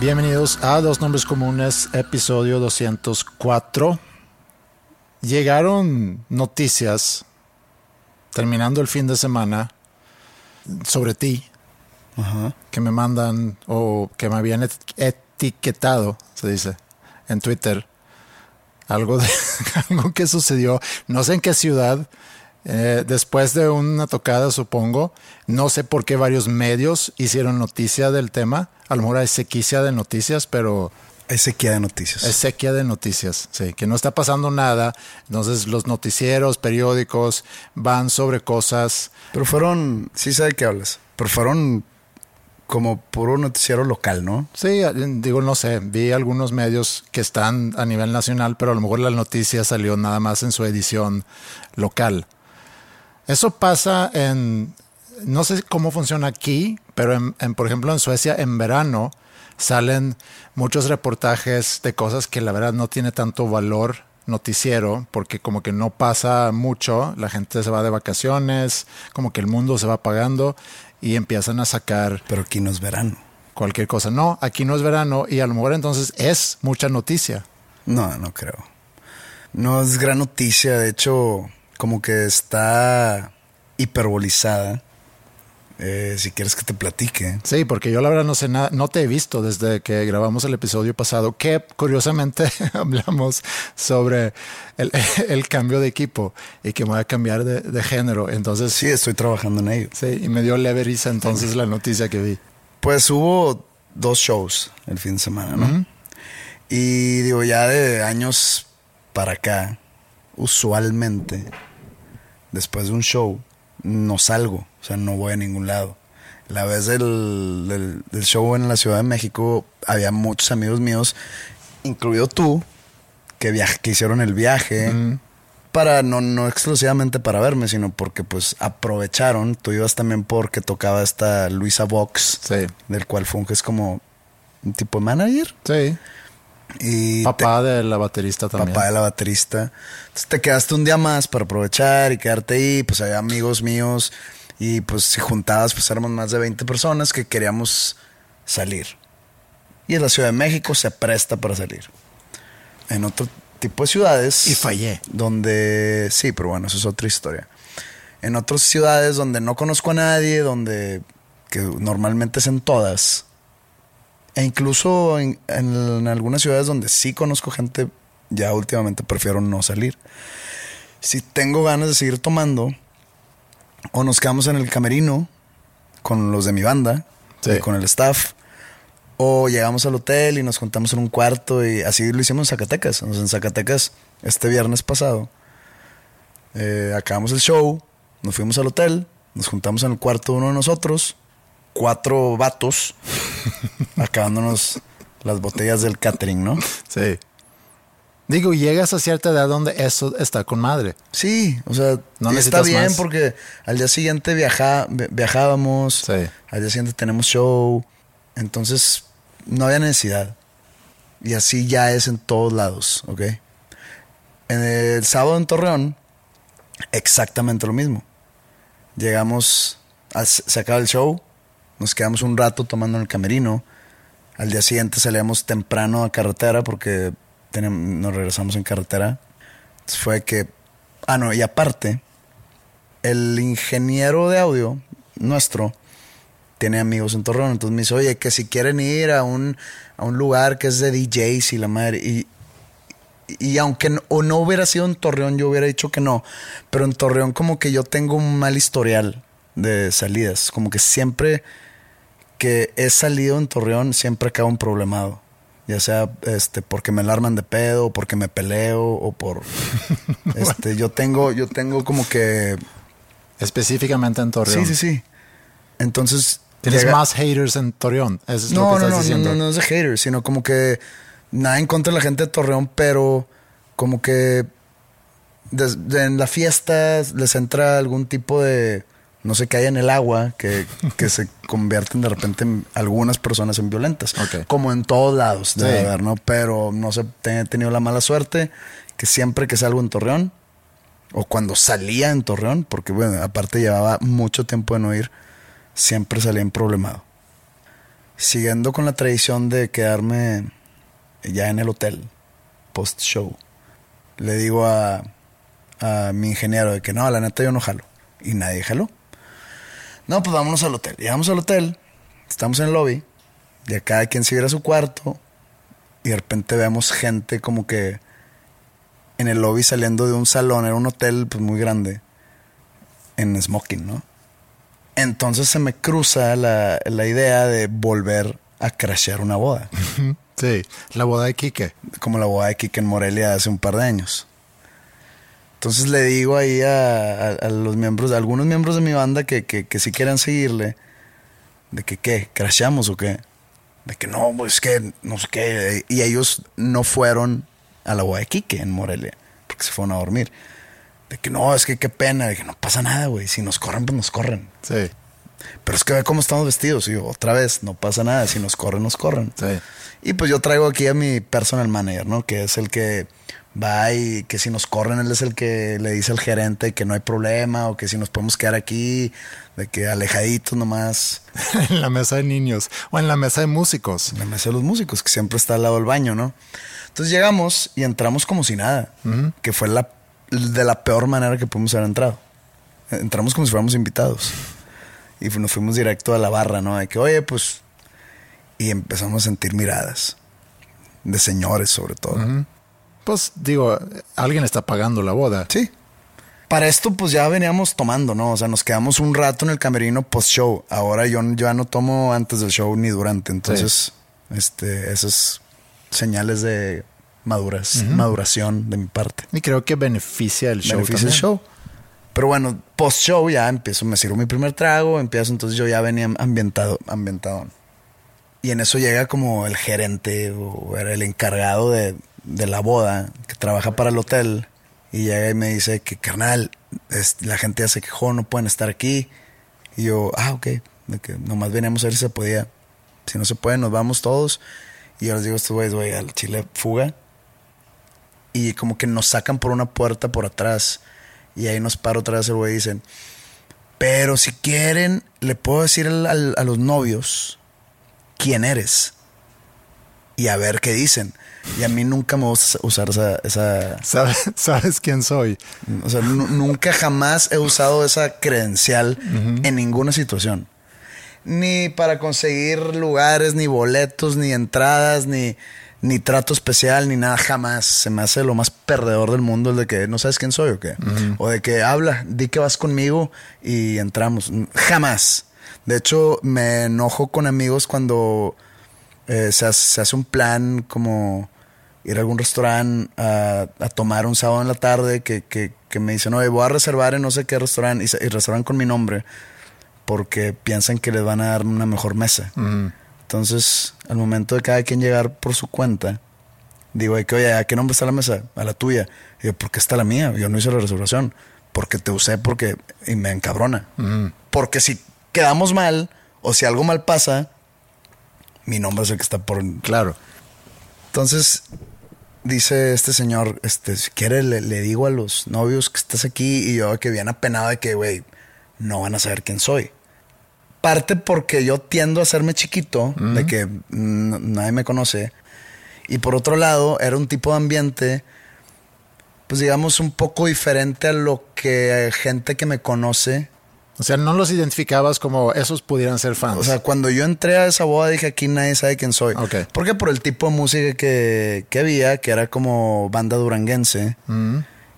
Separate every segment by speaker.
Speaker 1: Bienvenidos a Dos Nombres Comunes, episodio 204. Llegaron noticias terminando el fin de semana sobre ti que me mandan o que me habían et- etiquetado, se dice, en Twitter. Algo, de, algo que sucedió, no sé en qué ciudad, eh, después de una tocada, supongo. No sé por qué varios medios hicieron noticia del tema. A lo mejor hay sequicia de noticias, pero
Speaker 2: Hay sequía de noticias.
Speaker 1: es sequía de noticias, sí, que no está pasando nada. Entonces los noticieros, periódicos van sobre cosas.
Speaker 2: Pero fueron, sí sabe de qué hablas, pero fueron como puro noticiero local, ¿no?
Speaker 1: Sí, digo, no sé, vi algunos medios que están a nivel nacional, pero a lo mejor la noticia salió nada más en su edición local. Eso pasa en, no sé cómo funciona aquí, pero en, en, por ejemplo en Suecia en verano salen muchos reportajes de cosas que la verdad no tiene tanto valor noticiero, porque como que no pasa mucho, la gente se va de vacaciones, como que el mundo se va apagando y empiezan a sacar
Speaker 2: Pero aquí no es verano.
Speaker 1: cualquier cosa. No, aquí no es verano y a lo mejor entonces es mucha noticia.
Speaker 2: No, no creo. No es gran noticia, de hecho, como que está hiperbolizada. Eh, si quieres que te platique.
Speaker 1: Sí, porque yo la verdad no sé nada, no te he visto desde que grabamos el episodio pasado, que curiosamente hablamos sobre el, el cambio de equipo y que me voy a cambiar de, de género. Entonces,
Speaker 2: Sí, estoy trabajando en ello.
Speaker 1: sí, y me dio leve risa entonces la noticia que vi.
Speaker 2: Pues hubo dos shows el fin de semana, ¿no? Y digo, ya de años para acá, usualmente, después de un show, no salgo, o sea, no voy a ningún lado. La vez del, del, del show en la Ciudad de México, había muchos amigos míos, incluido tú, que, viaj que hicieron el viaje. Para, no, no exclusivamente para verme, sino porque pues aprovecharon. Tú ibas también porque tocaba esta Luisa Vox
Speaker 1: Sí,
Speaker 2: del cual funges como un tipo de manager
Speaker 1: sí.
Speaker 2: Y
Speaker 1: Papá de la baterista
Speaker 2: te-
Speaker 1: también.
Speaker 2: papá de la baterista. Entonces te quedaste un día más para aprovechar y quedarte ahí, pues había amigos míos y pues si juntabas pues éramos más de 20 personas que queríamos salir. Y en la Ciudad de México se presta para salir. En otro tipo de ciudades
Speaker 1: Y fallé.
Speaker 2: donde sí, pero bueno, eso es otra historia. En otras ciudades donde no conozco a nadie, donde que normalmente es en todas, e incluso en, en algunas ciudades donde sí conozco gente, ya últimamente prefiero no salir. Si tengo ganas de seguir tomando, o nos quedamos en el camerino con los de mi banda,
Speaker 1: Sí.
Speaker 2: y con el staff, o llegamos al hotel y nos juntamos en un cuarto y así lo hicimos en Zacatecas. Sea, en Zacatecas, este viernes pasado, eh, acabamos el show, nos fuimos al hotel, nos juntamos en el cuarto de uno de nosotros, cuatro vatos, acabándonos las botellas del catering, ¿no?
Speaker 1: Sí. Digo, llegas a cierta edad donde eso está con madre.
Speaker 2: Sí, o sea,
Speaker 1: No
Speaker 2: está bien
Speaker 1: más.
Speaker 2: porque al día siguiente viaja, vi- viajábamos,
Speaker 1: Sí.
Speaker 2: al día siguiente tenemos show, entonces no había necesidad. Y así ya es en todos lados, ¿ok? En el sábado en Torreón, exactamente lo mismo. Llegamos, a- se acaba el show, nos quedamos un rato tomando en el camerino. Al día siguiente salíamos temprano a carretera porque tenem- nos regresamos en carretera. Entonces fue que, ah, no, y aparte, el ingeniero de audio nuestro tiene amigos en Torreón. Entonces me dice, oye, que si quieren ir a un, a un lugar que es de DJs y la madre. Y, y aunque no, o no hubiera sido en Torreón, yo hubiera dicho que no. Pero en Torreón como que yo tengo un mal historial de salidas. Como que siempre que he salido en Torreón, siempre acabo un problemado. Ya sea este, porque me alarman de pedo, o porque me peleo, o por este, yo tengo, yo tengo como que.
Speaker 1: Específicamente en Torreón.
Speaker 2: Sí, sí, sí. Entonces.
Speaker 1: Tienes
Speaker 2: llega-
Speaker 1: más haters en Torreón. Eso es lo
Speaker 2: no,
Speaker 1: que
Speaker 2: no,
Speaker 1: estás
Speaker 2: no, no,
Speaker 1: diciendo.
Speaker 2: no, no es de haters, sino como que nada en contra de la gente de Torreón, pero como que en la fiesta les entra algún tipo de, no qué hay en el agua, que, que se convierten de repente en algunas personas en violentas. Como en todos lados, debe
Speaker 1: Sí.
Speaker 2: haber, ¿no? Pero no sé, he tenido la mala suerte que siempre que salgo en Torreón, o cuando salía en Torreón, porque bueno, aparte llevaba mucho tiempo de no ir, siempre salía en problemado. Siguiendo con la tradición de quedarme ya en el hotel, post show, le digo a, a mi ingeniero de que no, la neta yo no jalo. Y nadie jaló. No, pues vámonos al hotel. Llegamos al hotel, estamos en el lobby, y cada quien se a su cuarto, y de repente vemos gente como que en el lobby saliendo de un salón, era un hotel pues muy grande, en smoking, ¿no? Entonces se me cruza la, la idea de volver a crashear una boda,
Speaker 1: Sí, la boda de Quique.
Speaker 2: como la boda de Kike en Morelia hace un par de años. Entonces le digo ahí a, a- a los miembros, a algunos miembros de mi banda que, que, que si quieran seguirle, de que qué, crashamos o qué. De que no, pues que no sé qué. Y ellos no fueron a la Kike en Morelia, porque se fueron a dormir. De que no, es que qué pena, de que no pasa nada, güey. Si nos corren, pues nos corren.
Speaker 1: Sí,
Speaker 2: Pero es que ve cómo estamos vestidos. Y yo, otra vez, no pasa nada. Si nos corren, nos corren.
Speaker 1: sí.
Speaker 2: Y pues yo traigo aquí a mi personal manager, ¿no? Que es el que va y que si nos corren, él es el que le dice al gerente que no hay problema o que si nos podemos quedar aquí, de que alejaditos nomás.
Speaker 1: en la mesa de niños o en la mesa de músicos.
Speaker 2: En la mesa de los músicos, que siempre está al lado del baño, ¿no? Entonces llegamos y entramos como si nada, que fue la, de la peor manera que pudimos haber entrado. Entramos como si fuéramos invitados. Y nos fuimos directo a la barra, ¿no? De que, oye, pues... Y empezamos a sentir miradas. De señores, sobre todo.
Speaker 1: Pues digo, alguien está pagando la boda.
Speaker 2: Sí. Para esto, pues ya veníamos tomando, ¿no? O sea, nos quedamos un rato en el camerino post-show. Ahora yo, yo ya no tomo antes del show ni durante. Entonces, este, esas señales de maduras, maduración de mi parte.
Speaker 1: Y creo que beneficia el show.
Speaker 2: Beneficia el
Speaker 1: también.
Speaker 2: show. Pero bueno, post-show ya empiezo, me sirvo mi primer trago, empiezo, entonces yo ya venía ambientado, ambientado. Y en eso llega como el gerente o era el encargado de, de la boda que trabaja para el hotel y llega y me dice que carnal, es- la gente ya se quejó, no pueden estar aquí. Y yo, ah, ok, que nomás veníamos a ver si se podía. Si no se puede, nos vamos todos. Y yo les digo a estos güeyes, güey, al chile fuga. Y como que nos sacan por una puerta por atrás. Y ahí nos para otra vez el güey y dicen, pero si quieren, le puedo decir al- a los novios quién eres. Y a ver qué dicen. Y a mí nunca me gusta usar esa... esa
Speaker 1: ¿Sabes, sabes quién soy?
Speaker 2: o sea, nu- nunca jamás he usado esa credencial en ninguna situación. Ni para conseguir lugares, ni boletos, ni entradas, ni, ni trato especial, ni nada. Jamás. Se me hace lo más perdedor del mundo el de que no sabes quién soy o qué. O de que habla, di que vas conmigo y entramos. Jamás. De hecho, me enojo con amigos cuando eh, se, hace, se hace un plan como ir a algún restaurante a, a tomar un sábado en la tarde que, que, que me dicen, oye, voy a reservar en no sé qué restaurante y, y reservan con mi nombre porque piensan que les van a dar una mejor mesa. Entonces, al momento de cada quien llegar por su cuenta, digo, "Ay, que, oye, ¿a qué nombre está la mesa? A la tuya. Y yo, ¿por qué está la mía? Yo no hice la reservación. Porque te usé porque... Y me encabrona. Porque si quedamos mal o si algo mal pasa, mi nombre es el que está por...
Speaker 1: Claro.
Speaker 2: Entonces, dice este señor, este, si quiere le, le digo a los novios que estás aquí y yo que bien apenado de que, güey, no van a saber quién soy. Parte porque yo tiendo a hacerme chiquito, de que nadie me conoce. Y por otro lado, era un tipo de ambiente, pues digamos, un poco diferente a lo que gente que me conoce.
Speaker 1: O sea, no los identificabas como esos pudieran ser fans.
Speaker 2: O sea, cuando yo entré a esa boda dije aquí nadie sabe quién soy.
Speaker 1: Ok.
Speaker 2: Porque por el tipo de música que, que había, que era como banda duranguense.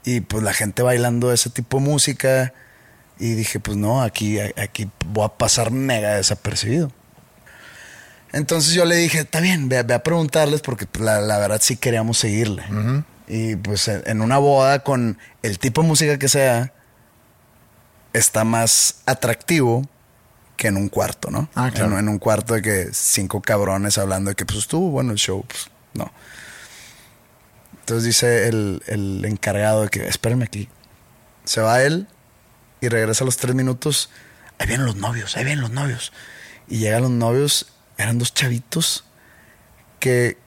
Speaker 2: Y pues la gente bailando ese tipo de música. Y dije, pues no, aquí, aquí voy a pasar mega desapercibido. Entonces yo le dije, está bien, ve, a preguntarles porque pues, la, verdad sí queríamos seguirle. Y pues en una boda con el tipo de música que sea, está más atractivo que en un cuarto, ¿no?
Speaker 1: Ah, claro.
Speaker 2: en, un cuarto de que cinco cabrones hablando de que pues estuvo bueno el show, pues no. Entonces dice el, el encargado de que espérenme aquí. Se va él y regresa a los tres minutos. Ahí vienen los novios, ahí vienen los novios. Y llegan los novios, eran dos chavitos que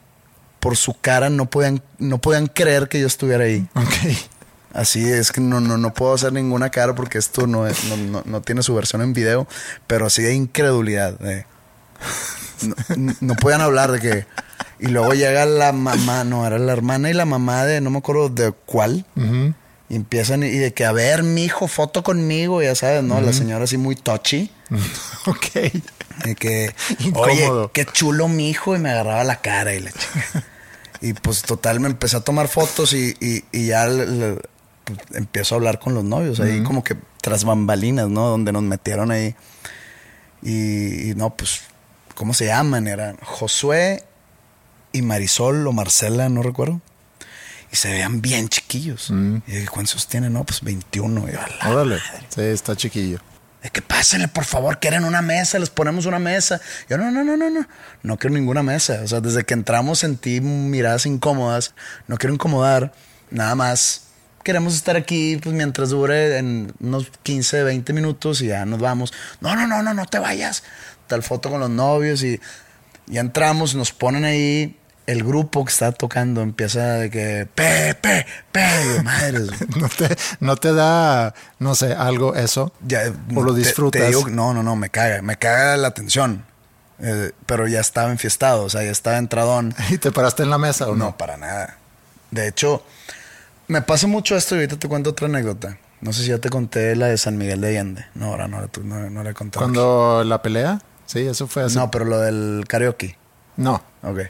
Speaker 2: por su cara no podían, no podían creer que yo estuviera ahí.
Speaker 1: Ok.
Speaker 2: Así es que no, no, no puedo hacer ninguna cara porque esto no, es, no, tiene su versión en video, pero así de incredulidad. no, no, podían hablar de que. Y luego llega la mamá, no, era la hermana y la mamá de, no me acuerdo de cuál. Y empiezan y de que, a ver, mi hijo, foto conmigo, ya sabes, ¿no? La señora así muy touchy.
Speaker 1: ok.
Speaker 2: De que, oye, qué chulo mi hijo, y me agarraba la cara y la chica. y pues total, me empecé a tomar fotos y, y, ya pues, empiezo a hablar con los novios, ahí como que tras bambalinas, ¿no? Donde nos metieron ahí. Y, no, pues, ¿cómo se llaman? Eran Josué y Marisol o Marcela, no recuerdo y se veían bien chiquillos. Mm. Y dije, ¿cuántos tienen? No, pues 21. Y
Speaker 1: Órale. Sí, está chiquillo.
Speaker 2: De que pásenle, por favor, quieren una mesa, les ponemos una mesa. Yo, no, no, no, no, no. No quiero ninguna mesa. O sea, desde que entramos sentí miradas incómodas. No quiero incomodar. Nada más. Queremos estar aquí pues, mientras dure en unos 15, 20 minutos y ya nos vamos. No, no, no, no, no te vayas. Tal foto con los novios y ya entramos, nos ponen ahí el grupo que está tocando empieza de que Pepe, Pepe, madre.
Speaker 1: ¿No te, ¿No te da, no sé, algo eso?
Speaker 2: Ya,
Speaker 1: ¿O lo disfrutas?
Speaker 2: no, no, no, me caga, me caga la atención. Eh, pero ya estaba enfiestado, o sea, ya estaba entradón.
Speaker 1: ¿Y te paraste en la mesa o no?
Speaker 2: No, para nada. De hecho, me pasa mucho esto y ahorita te cuento otra anécdota. No sé si ya te conté la de San Miguel de Allende. No, ahora no, no, no la he contado.
Speaker 1: ¿Cuando la pelea? Sí, eso fue así.
Speaker 2: No, pero lo del karaoke.
Speaker 1: No.
Speaker 2: Ok.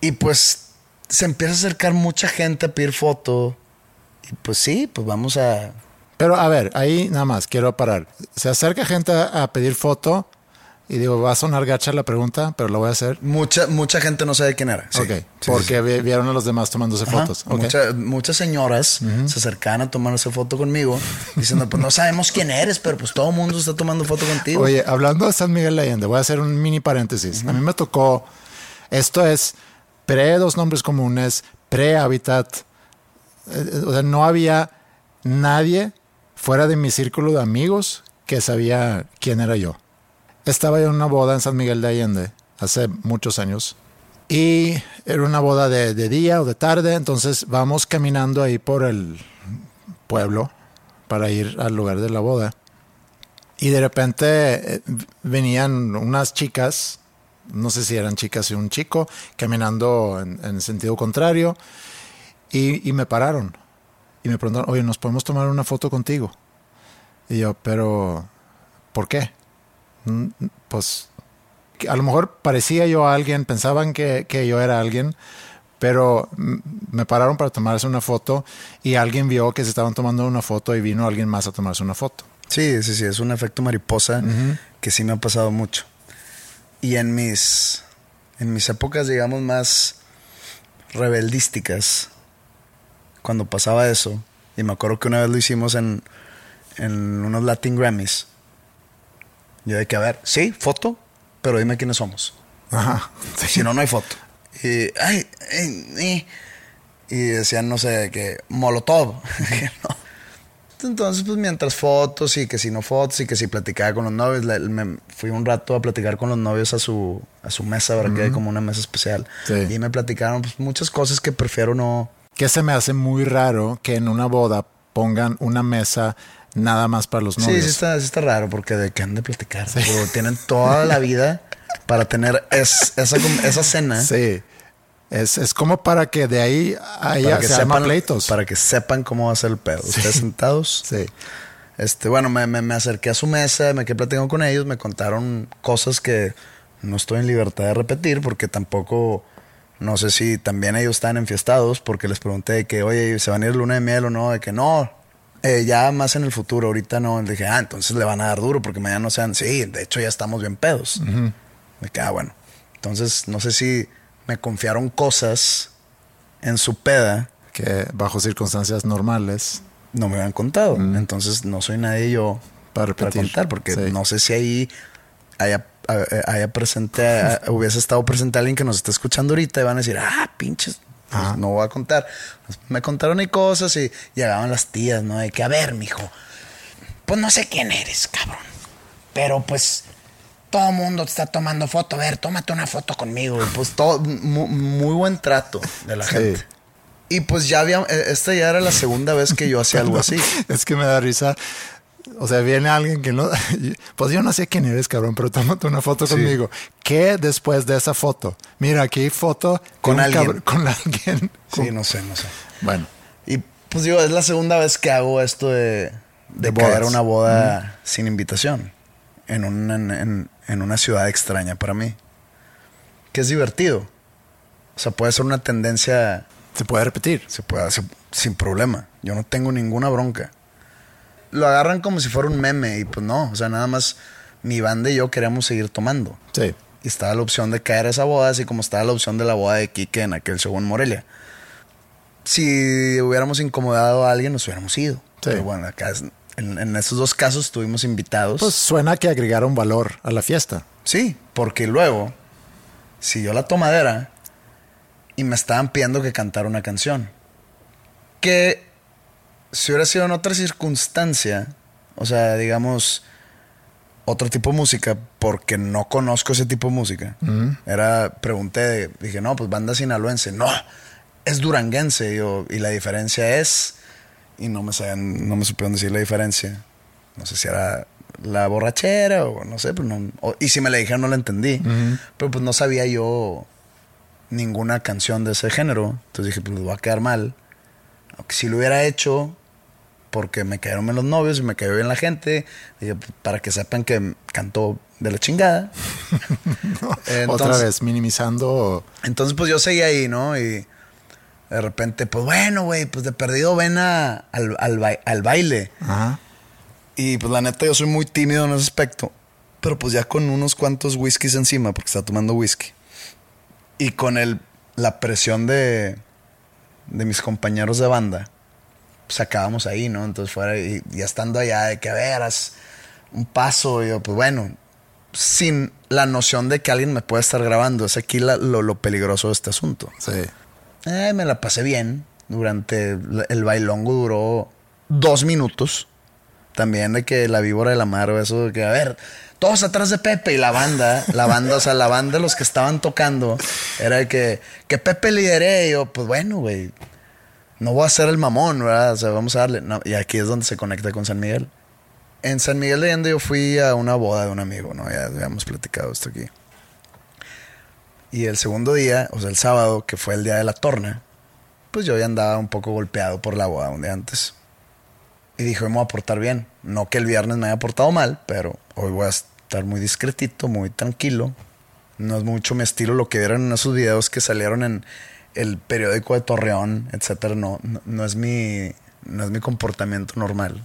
Speaker 2: Y pues se empieza a acercar mucha gente a pedir foto. Y pues sí, pues vamos a...
Speaker 1: Pero a ver, ahí nada más quiero parar. Se acerca gente a pedir foto y digo, va a sonar gacha la pregunta, pero lo voy a hacer.
Speaker 2: Mucha, mucha gente no sabe quién era.
Speaker 1: ok, porque vieron a los demás tomándose fotos.
Speaker 2: muchas señoras se acercan a tomarse foto conmigo, diciendo, pues no sabemos quién eres, pero pues todo el mundo está tomando foto contigo.
Speaker 1: Oye, hablando de San Miguel Allende, voy a hacer un mini paréntesis. A mí me tocó, esto es pre dos nombres comunes, pre hábitat. Eh, o sea, no había nadie fuera de mi círculo de amigos que sabía quién era yo. Estaba yo en una boda en San Miguel de Allende hace muchos años. Y era una boda de, día o de tarde, entonces vamos caminando ahí por el pueblo para ir al lugar de la boda. Y de repente eh, venían unas chicas no sé si eran chicas y un chico, caminando en, en sentido contrario, y, me pararon. Y me preguntaron, oye, ¿nos podemos tomar una foto contigo? Y yo, pero, ¿por qué? Pues, a lo mejor parecía yo a alguien, pensaban que, que yo era alguien, pero me pararon para tomarse una foto y alguien vio que se estaban tomando una foto y vino alguien más a tomarse una foto.
Speaker 2: Sí, sí, sí, es un efecto mariposa que sí me ha pasado mucho. Y en mis, en mis épocas, digamos, más rebeldísticas, cuando pasaba eso, y me acuerdo que una vez lo hicimos en, en unos Latin Grammys, yo de que, a ver, sí, foto, pero dime quiénes somos.
Speaker 1: Ajá.
Speaker 2: Si no, no hay foto. Y, ay, y decían, no sé, que Molotov. no, entonces, pues mientras fotos y que si no fotos y que si platicaba con los novios, me fui un rato a platicar con los novios a su, a su mesa, ¿verdad? Que hay como una mesa especial. Y me platicaron pues, muchas cosas que prefiero no.
Speaker 1: Que se me hace muy raro que en una boda pongan una mesa nada más para los novios.
Speaker 2: Sí, sí está, sí está raro porque de qué han de platicar. Tienen toda la vida para tener es- esa, esa cena.
Speaker 1: Sí. Es, es como para que de ahí haya,
Speaker 2: que
Speaker 1: se
Speaker 2: sepan
Speaker 1: pleitos.
Speaker 2: Para que sepan cómo va a ser el pedo. Ustedes sentados.
Speaker 1: Sí.
Speaker 2: Este, bueno, me, me- me acerqué a su mesa, me quedé platicando con ellos, me contaron cosas que no estoy en libertad de repetir porque tampoco, no sé si también ellos están enfiestados porque les pregunté de que, oye, ¿se van a ir luna de miel o no? De que no, eh, ya más en el futuro, ahorita no. Le dije, ah, entonces le van a dar duro porque mañana no sean, sí, de hecho ya estamos bien pedos. De que, ah, bueno. Entonces, no sé si me confiaron cosas en su peda
Speaker 1: Que bajo circunstancias normales.
Speaker 2: no me habían contado. Entonces no soy nadie yo
Speaker 1: Para
Speaker 2: para, contar, porque
Speaker 1: Sí.
Speaker 2: no sé si ahí haya, haya presente, hubiese estado presente alguien que nos está escuchando ahorita y van a decir, ah, pinches. Pues, no voy a contar. Pues, me contaron y cosas y llegaban las tías, ¿no? De que, a ver, mijo, pues no sé quién eres, cabrón. Pero pues todo el mundo te está tomando foto. A ver, tómate una foto conmigo. Y pues todo, mu- muy, buen trato de la
Speaker 1: Sí.
Speaker 2: gente. Y pues ya había, eh, esta ya era la segunda vez que yo hacía algo así.
Speaker 1: Es que me da risa. O sea, viene alguien que no. Pues yo no sé quién eres, cabrón, pero tómate una foto conmigo. ¿Qué después de esa foto? Mira, aquí hay foto
Speaker 2: Con alguien.
Speaker 1: con alguien.
Speaker 2: Sí, no sé, no sé.
Speaker 1: Bueno,
Speaker 2: Y pues digo, es la segunda vez que hago esto de, de,
Speaker 1: De
Speaker 2: caer una boda sin invitación en, un- en, en- en una ciudad extraña para mí. Que es divertido. O sea, puede ser una tendencia,
Speaker 1: se puede repetir.
Speaker 2: se puede hacer sin problema. Yo no tengo ninguna bronca. Lo agarran como si fuera un meme y pues no. O sea, nada más mi banda y yo queríamos seguir tomando.
Speaker 1: Sí.
Speaker 2: Y estaba la opción de caer a esa boda, así como estaba la opción de la boda de Quique en aquel show en Morelia. Si hubiéramos incomodado a alguien, nos hubiéramos ido. Pero bueno, acá es- en, en esos dos casos estuvimos invitados.
Speaker 1: Pues suena que agregaron valor a la fiesta.
Speaker 2: sí, porque luego siguió la tomadera y me estaban pidiendo que cantara una canción. Que si hubiera sido en otra circunstancia, o sea, digamos, otro tipo de música, porque no conozco ese tipo de música. Era, pregunté, dije, no, pues banda sinaloense. No, es duranguense. Y, yo, y la diferencia es, y no me, sabían, no me supieron decir la diferencia. No sé si era la borrachera o no sé, pero no, o- y si me la dijeron no la entendí. Pero pues no sabía yo ninguna canción de ese género. Entonces dije, pues va a quedar mal. Aunque si lo hubiera hecho, porque me cayeron bien los novios y me cayó bien la gente, pues, para que sepan que cantó de la chingada.
Speaker 1: Otra
Speaker 2: Entonces-
Speaker 1: vez, minimizando.
Speaker 2: Entonces, pues yo seguí ahí, ¿no? Y de repente, pues bueno, güey, pues de perdido ven a- al, al bai- al baile.
Speaker 1: Ajá.
Speaker 2: Y pues la neta, yo soy muy tímido en ese aspecto. Pero pues ya con unos cuantos whiskies encima, porque está tomando whisky. Y con el, la presión de, de mis compañeros de banda, acabamos ahí, ¿no? Entonces fuera, y ya estando allá, de que a ver, haz un paso, yo, pues bueno, sin la noción de que alguien me puede estar grabando. Es aquí la- lo, lo peligroso de este asunto.
Speaker 1: Sí.
Speaker 2: Eh, me la pasé bien. Durante el- el bailongo duró dos minutos. También de que la víbora de la mar eso de que, a ver, todos atrás de Pepe y la banda, la banda, o sea, la banda, los que estaban tocando, era de que, que Pepe lidere. Y yo, pues bueno, güey, no voy a ser el mamón, ¿verdad? O sea, vamos a darle. No, y aquí es donde se conecta con San Miguel. En San Miguel de Allende yo fui a una boda de un amigo, ¿no? Ya habíamos platicado esto aquí. Y el segundo día, o sea, el sábado, que fue el día de la torna, pues yo ya andaba un poco golpeado por la boda un día antes. Y dije, me voy a portar bien. No que el viernes me haya portado mal, pero hoy voy a estar muy discretito, muy tranquilo. No es mucho mi estilo lo que vieron en esos videos que salieron en el periódico de Torreón, etcétera. No, no, no es mi, no es mi comportamiento normal.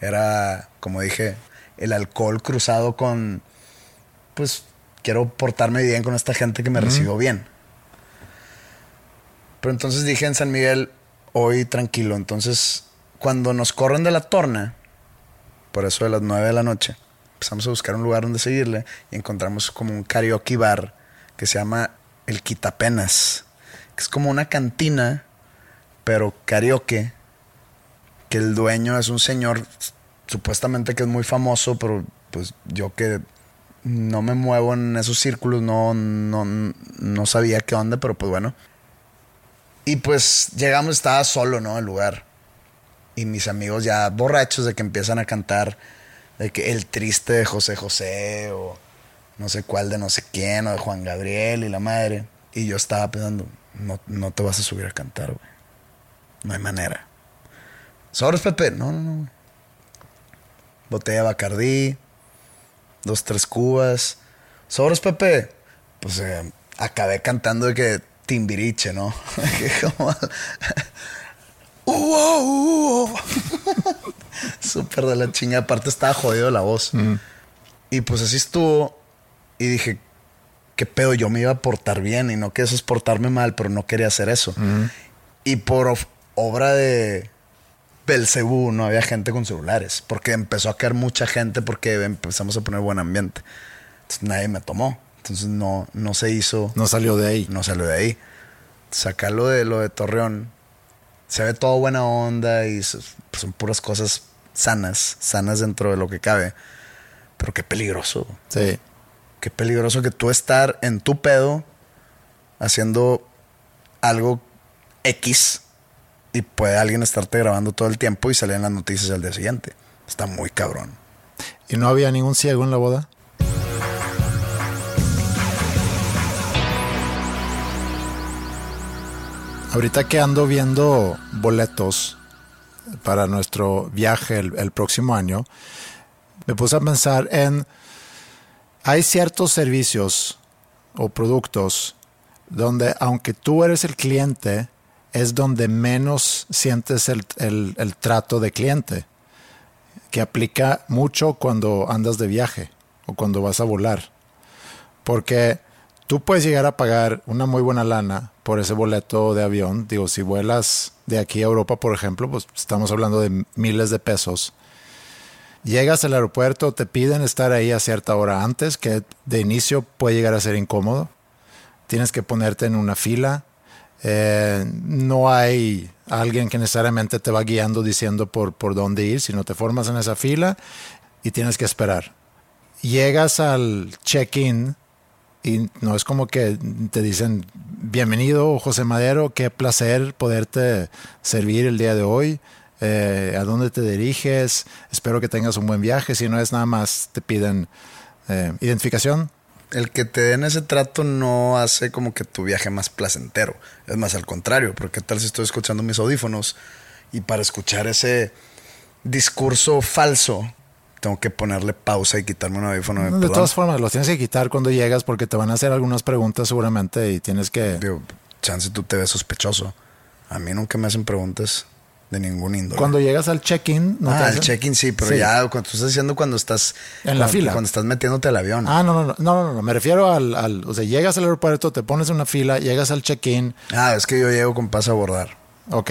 Speaker 2: Era, como dije, el alcohol cruzado con, pues, quiero portarme bien con esta gente que me recibió bien. Pero entonces dije en San Miguel, hoy tranquilo. Entonces, cuando nos corren de la torna, por eso de las 9 de la noche, empezamos a buscar un lugar donde seguirle y encontramos como un karaoke bar que se llama El Quitapenas, es como una cantina, pero karaoke, que el dueño es un señor supuestamente que es muy famoso, pero pues yo que no me muevo en esos círculos, no, no, no sabía qué onda, pero pues bueno. Y pues llegamos, estaba solo, ¿no? El lugar. y mis amigos ya borrachos de que empiezan a cantar de que el triste de José José o no sé cuál de no sé quién o de Juan Gabriel y la madre. Y yo estaba pensando, no, no te vas a subir a cantar, güey. No hay manera. ¿Sobres, Pepe? No, no, no. Botella de Bacardí, dos, tres cubas. ¿Sobres, Pepe? Pues eh, acabé cantando de que Timbiriche, ¿no? Como- Uh. Súper de la chinga. Aparte estaba jodido la voz. Y pues así estuvo. Y dije, ¿qué pedo? Yo me iba a portar bien y no que eso es portarme mal, pero no quería hacer eso. Y por obra de Belcebú no había gente con celulares. Porque empezó a caer mucha gente porque empezamos a poner buen ambiente. Entonces nadie me tomó. Entonces no, no se hizo
Speaker 1: No salió de ahí.
Speaker 2: no salió de ahí. Sacarlo de lo de Torreón, se ve todo buena onda y pues, son puras cosas sanas, sanas dentro de lo que cabe. Pero qué peligroso,
Speaker 1: Sí.
Speaker 2: Qué peligroso que tú estar en tu pedo haciendo algo X y puede alguien estarte grabando todo el tiempo y salir en las noticias al día siguiente. Está muy cabrón.
Speaker 1: ¿Y no había ningún ciego en la boda? Ahorita que ando viendo boletos para nuestro viaje el, el próximo año, me puse a pensar en, hay ciertos servicios o productos donde aunque tú eres el cliente, es donde menos sientes el, el- el trato de cliente que aplica mucho cuando andas de viaje o cuando vas a volar. Porque tú puedes llegar a pagar una muy buena lana por ese boleto de avión. Digo, si vuelas de aquí a Europa, por ejemplo, pues estamos hablando de miles de pesos. Llegas al aeropuerto, te piden estar ahí a cierta hora antes, que de inicio puede llegar a ser incómodo. Tienes que ponerte en una fila. Eh, no hay alguien que necesariamente te va guiando diciendo por, por dónde ir, sino te formas en esa fila y tienes que esperar. Llegas al check-in y no es como que te dicen, bienvenido José Madero, qué placer poderte servir el día de hoy, Eh, a dónde te diriges, espero que tengas un buen viaje, si no es nada más te piden eh, identificación,
Speaker 2: El que te den ese trato no hace como que tu viaje más placentero. Es más al contrario, porque tal si estoy escuchando mis audífonos y para escuchar ese discurso falso tengo que ponerle pausa y quitarme un audífono.
Speaker 1: De
Speaker 2: Perdón.
Speaker 1: todas formas, los tienes que quitar cuando llegas porque te van a hacer algunas preguntas seguramente y tienes que...
Speaker 2: Digo, chance tú te ves sospechoso. A mí nunca me hacen preguntas de ningún índole.
Speaker 1: Cuando llegas al check-in... ¿no te
Speaker 2: ah, el
Speaker 1: hacen?
Speaker 2: check-in sí, pero
Speaker 1: Sí.
Speaker 2: ya cuando tú estás diciendo cuando estás
Speaker 1: En la
Speaker 2: cuando-
Speaker 1: fila.
Speaker 2: Cuando estás metiéndote al avión.
Speaker 1: Ah, no, no, no, no, no, no, me refiero al, al... O sea, llegas al aeropuerto, te pones en una fila, llegas al check-in...
Speaker 2: Ah, es que yo llego con pase a abordar.
Speaker 1: Ok,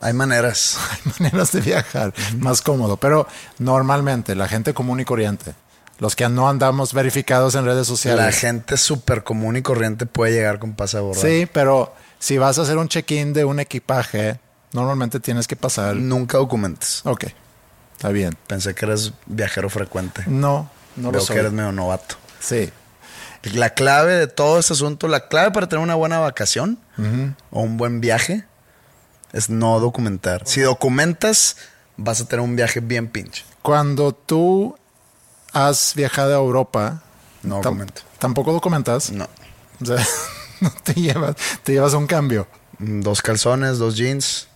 Speaker 2: Hay maneras.
Speaker 1: hay maneras de viajar más cómodo, pero normalmente la gente común y corriente, los que no andamos verificados en redes sociales...
Speaker 2: La gente súper común y corriente puede llegar con pase a abordar.
Speaker 1: Sí, pero si vas a hacer un check-in de un equipaje, normalmente tienes que pasar...
Speaker 2: Nunca documentes.
Speaker 1: Ok, está bien.
Speaker 2: Pensé que eres viajero frecuente.
Speaker 1: No, no lo soy.
Speaker 2: que eres medio novato.
Speaker 1: Sí.
Speaker 2: La clave de todo este asunto, la clave para tener una buena vacación o un buen viaje es no documentar. Si documentas, vas a tener un viaje bien pinche.
Speaker 1: Cuando tú has viajado a Europa,
Speaker 2: No documento.
Speaker 1: tampoco documentas.
Speaker 2: No.
Speaker 1: O sea, no te llevas, te llevas un cambio.
Speaker 2: Dos calzones, dos jeans.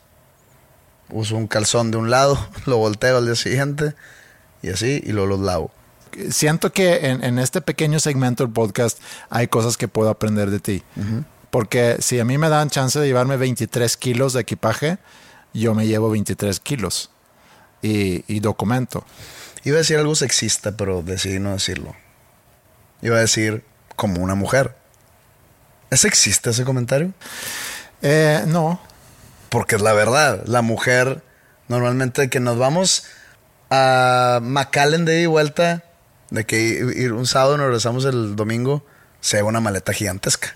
Speaker 2: Uso un calzón de un lado, lo volteo al día siguiente y así, y luego los lavo.
Speaker 1: Siento que en, en este pequeño segmento del podcast hay cosas que puedo aprender de ti. Porque si a mí me dan chance de llevarme 23 kilos de equipaje, yo me llevo 23 kilos y, y documento.
Speaker 2: Iba a decir algo sexista, pero decidí no decirlo. Iba a decir como una mujer. ¿Es sexista ese comentario?
Speaker 1: Eh, no,
Speaker 2: Porque es la verdad. La mujer, normalmente que nos vamos a McAllen de ida y vuelta, de que ir un sábado y nos regresamos el domingo, se lleva una maleta gigantesca.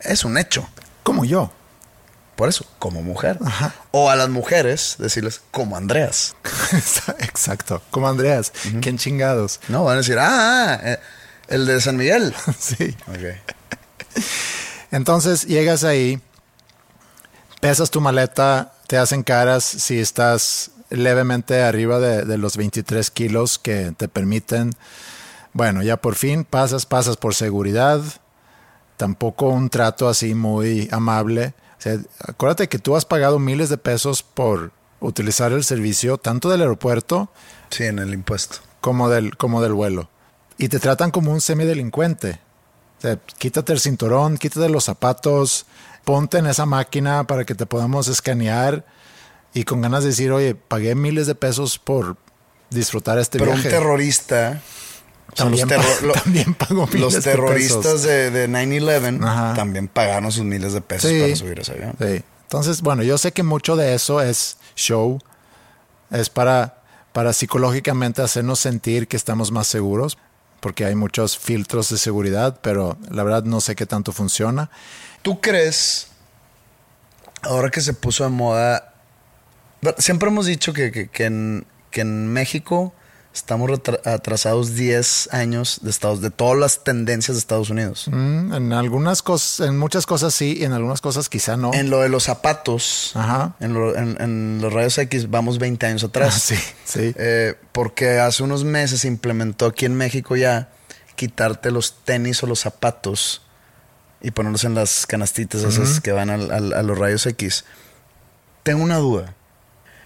Speaker 2: Es un hecho.
Speaker 1: como yo.
Speaker 2: Por eso, como mujer.
Speaker 1: Ajá.
Speaker 2: O a las mujeres, decirles, como Andreas.
Speaker 1: Exacto, como Andreas. ¿Quién chingados?
Speaker 2: No, van a decir, ah, ah, eh, el de San Miguel.
Speaker 1: sí.
Speaker 2: Ok.
Speaker 1: Entonces llegas ahí, pesas tu maleta, te hacen caras si estás levemente arriba de, de los 23 kilos que te permiten, bueno, ya por fin pasas, pasas por seguridad, tampoco un trato así muy amable. O sea, acuérdate que tú has pagado miles de pesos por utilizar el servicio tanto del aeropuerto
Speaker 2: Sí, en el impuesto.
Speaker 1: como del, como del vuelo. Y te tratan como un semidelincuente. O sea, quítate el cinturón, quítate los zapatos, ponte en esa máquina para que te podamos escanear y con ganas de decir, oye, pagué miles de pesos por disfrutar este
Speaker 2: Pero un
Speaker 1: viaje.
Speaker 2: terrorista. o sea,
Speaker 1: También
Speaker 2: los, terro-
Speaker 1: pa- también pagó miles
Speaker 2: los
Speaker 1: de
Speaker 2: terroristas
Speaker 1: pesos.
Speaker 2: de, de 9-11
Speaker 1: Ajá.
Speaker 2: también pagaron sus miles de pesos
Speaker 1: Sí.
Speaker 2: para subir ese avión.
Speaker 1: Sí. Entonces, bueno, yo sé que mucho de eso es show, es para, para psicológicamente hacernos sentir que estamos más seguros, porque hay muchos filtros de seguridad, pero la verdad no sé qué tanto funciona.
Speaker 2: ¿Tú crees, ahora que se puso de moda, siempre hemos dicho que, que- que en, que en México estamos atrasados 10 años de Estados, de todas las tendencias de Estados Unidos?
Speaker 1: Mm, en algunas cosas, en muchas cosas sí, y en algunas cosas quizá no.
Speaker 2: En lo de los zapatos,
Speaker 1: Ajá.
Speaker 2: en, lo- en- en los rayos X, vamos 20 años atrás.
Speaker 1: Ah, sí, sí.
Speaker 2: Eh, porque hace unos meses se implementó aquí en México ya quitarte los tenis o los zapatos y ponerlos en las canastitas esas que van al- al- a los rayos X. Tengo una duda.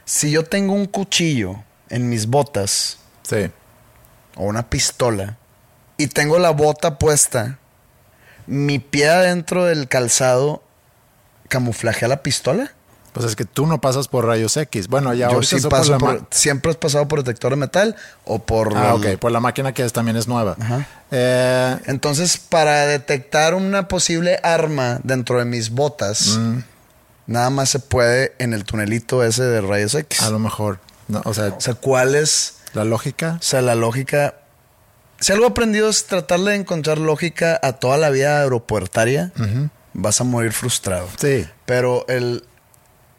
Speaker 2: Si yo tengo un cuchillo en mis botas
Speaker 1: Sí.
Speaker 2: o una pistola y tengo la bota puesta, mi pie adentro del calzado camuflajea la pistola.
Speaker 1: Pues es que tú no pasas por rayos X. Bueno, ya
Speaker 2: Yo sí
Speaker 1: por
Speaker 2: paso por- siempre has pasado por detector de metal o por
Speaker 1: Ah,
Speaker 2: el-
Speaker 1: ok, por la máquina que es, también es nueva.
Speaker 2: Ajá.
Speaker 1: Eh,
Speaker 2: Entonces, para detectar una posible arma dentro de mis botas,
Speaker 1: Mm.
Speaker 2: nada más se puede en el tunelito ese de rayos X.
Speaker 1: a lo mejor. No, o sea,
Speaker 2: O sea, ¿cuál es
Speaker 1: la lógica.
Speaker 2: o sea, la lógica? Si algo aprendido es tratarle de encontrar lógica a toda la vida aeropuertaria, vas a morir frustrado.
Speaker 1: Sí.
Speaker 2: Pero el,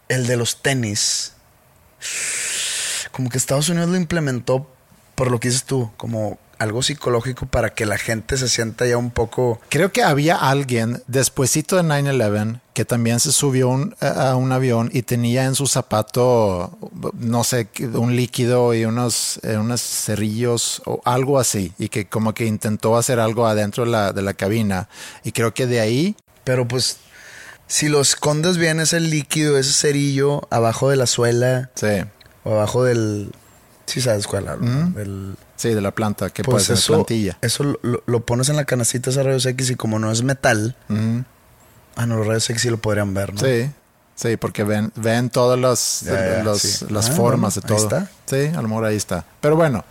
Speaker 2: el de los tenis, como que Estados Unidos lo implementó por lo que dices tú, como algo psicológico para que la gente se sienta ya un poco...
Speaker 1: Creo que había alguien despuesito de 9-11 que también se subió un- a un avión y tenía en su zapato, no sé, un líquido y unos, eh, unos cerrillos o algo así. Y que como que intentó hacer algo adentro de la, de la cabina. Y creo que de ahí,
Speaker 2: Pero pues, si lo escondes bien ese líquido, ese cerillo, abajo de la suela
Speaker 1: sí,
Speaker 2: o abajo del... Sí sabes cuál hablo, del...
Speaker 1: sí, de la planta, que puede
Speaker 2: Pues
Speaker 1: ser
Speaker 2: eso,
Speaker 1: plantilla.
Speaker 2: eso lo- lo, lo pones en la canastita ese rayos X y como no es metal,
Speaker 1: Ujú.
Speaker 2: ah, no, los rayos X sí lo podrían ver, ¿no?
Speaker 1: Sí, sí, porque ven, ven todas las,
Speaker 2: sí.
Speaker 1: las
Speaker 2: Ah,
Speaker 1: formas
Speaker 2: bueno,
Speaker 1: de
Speaker 2: ahí
Speaker 1: todo.
Speaker 2: está.
Speaker 1: Sí, a lo mejor ahí está. Pero bueno,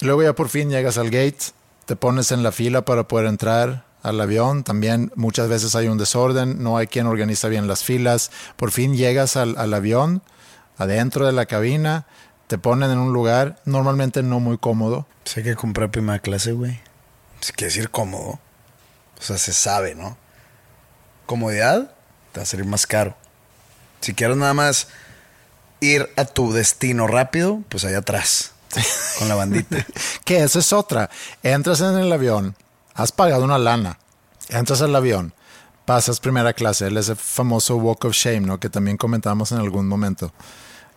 Speaker 1: luego ya por fin llegas al gate, te pones en la fila para poder entrar al avión. También muchas veces hay un desorden, no hay quien organiza bien las filas. Por fin llegas al, al avión, adentro de la cabina, te ponen en un lugar normalmente no muy cómodo.
Speaker 2: Sé que compré primera clase, güey. Si quiere decir cómodo. O sea, se sabe, ¿no? Comodidad te va a salir más caro. Si quieres nada más ir a tu destino rápido, pues allá atrás. Con la bandita.
Speaker 1: Que eso es otra. Entras en el avión, has pagado una lana, entras al avión, pasas primera clase, el ese famoso walk of shame, ¿no? Que también comentamos en algún momento.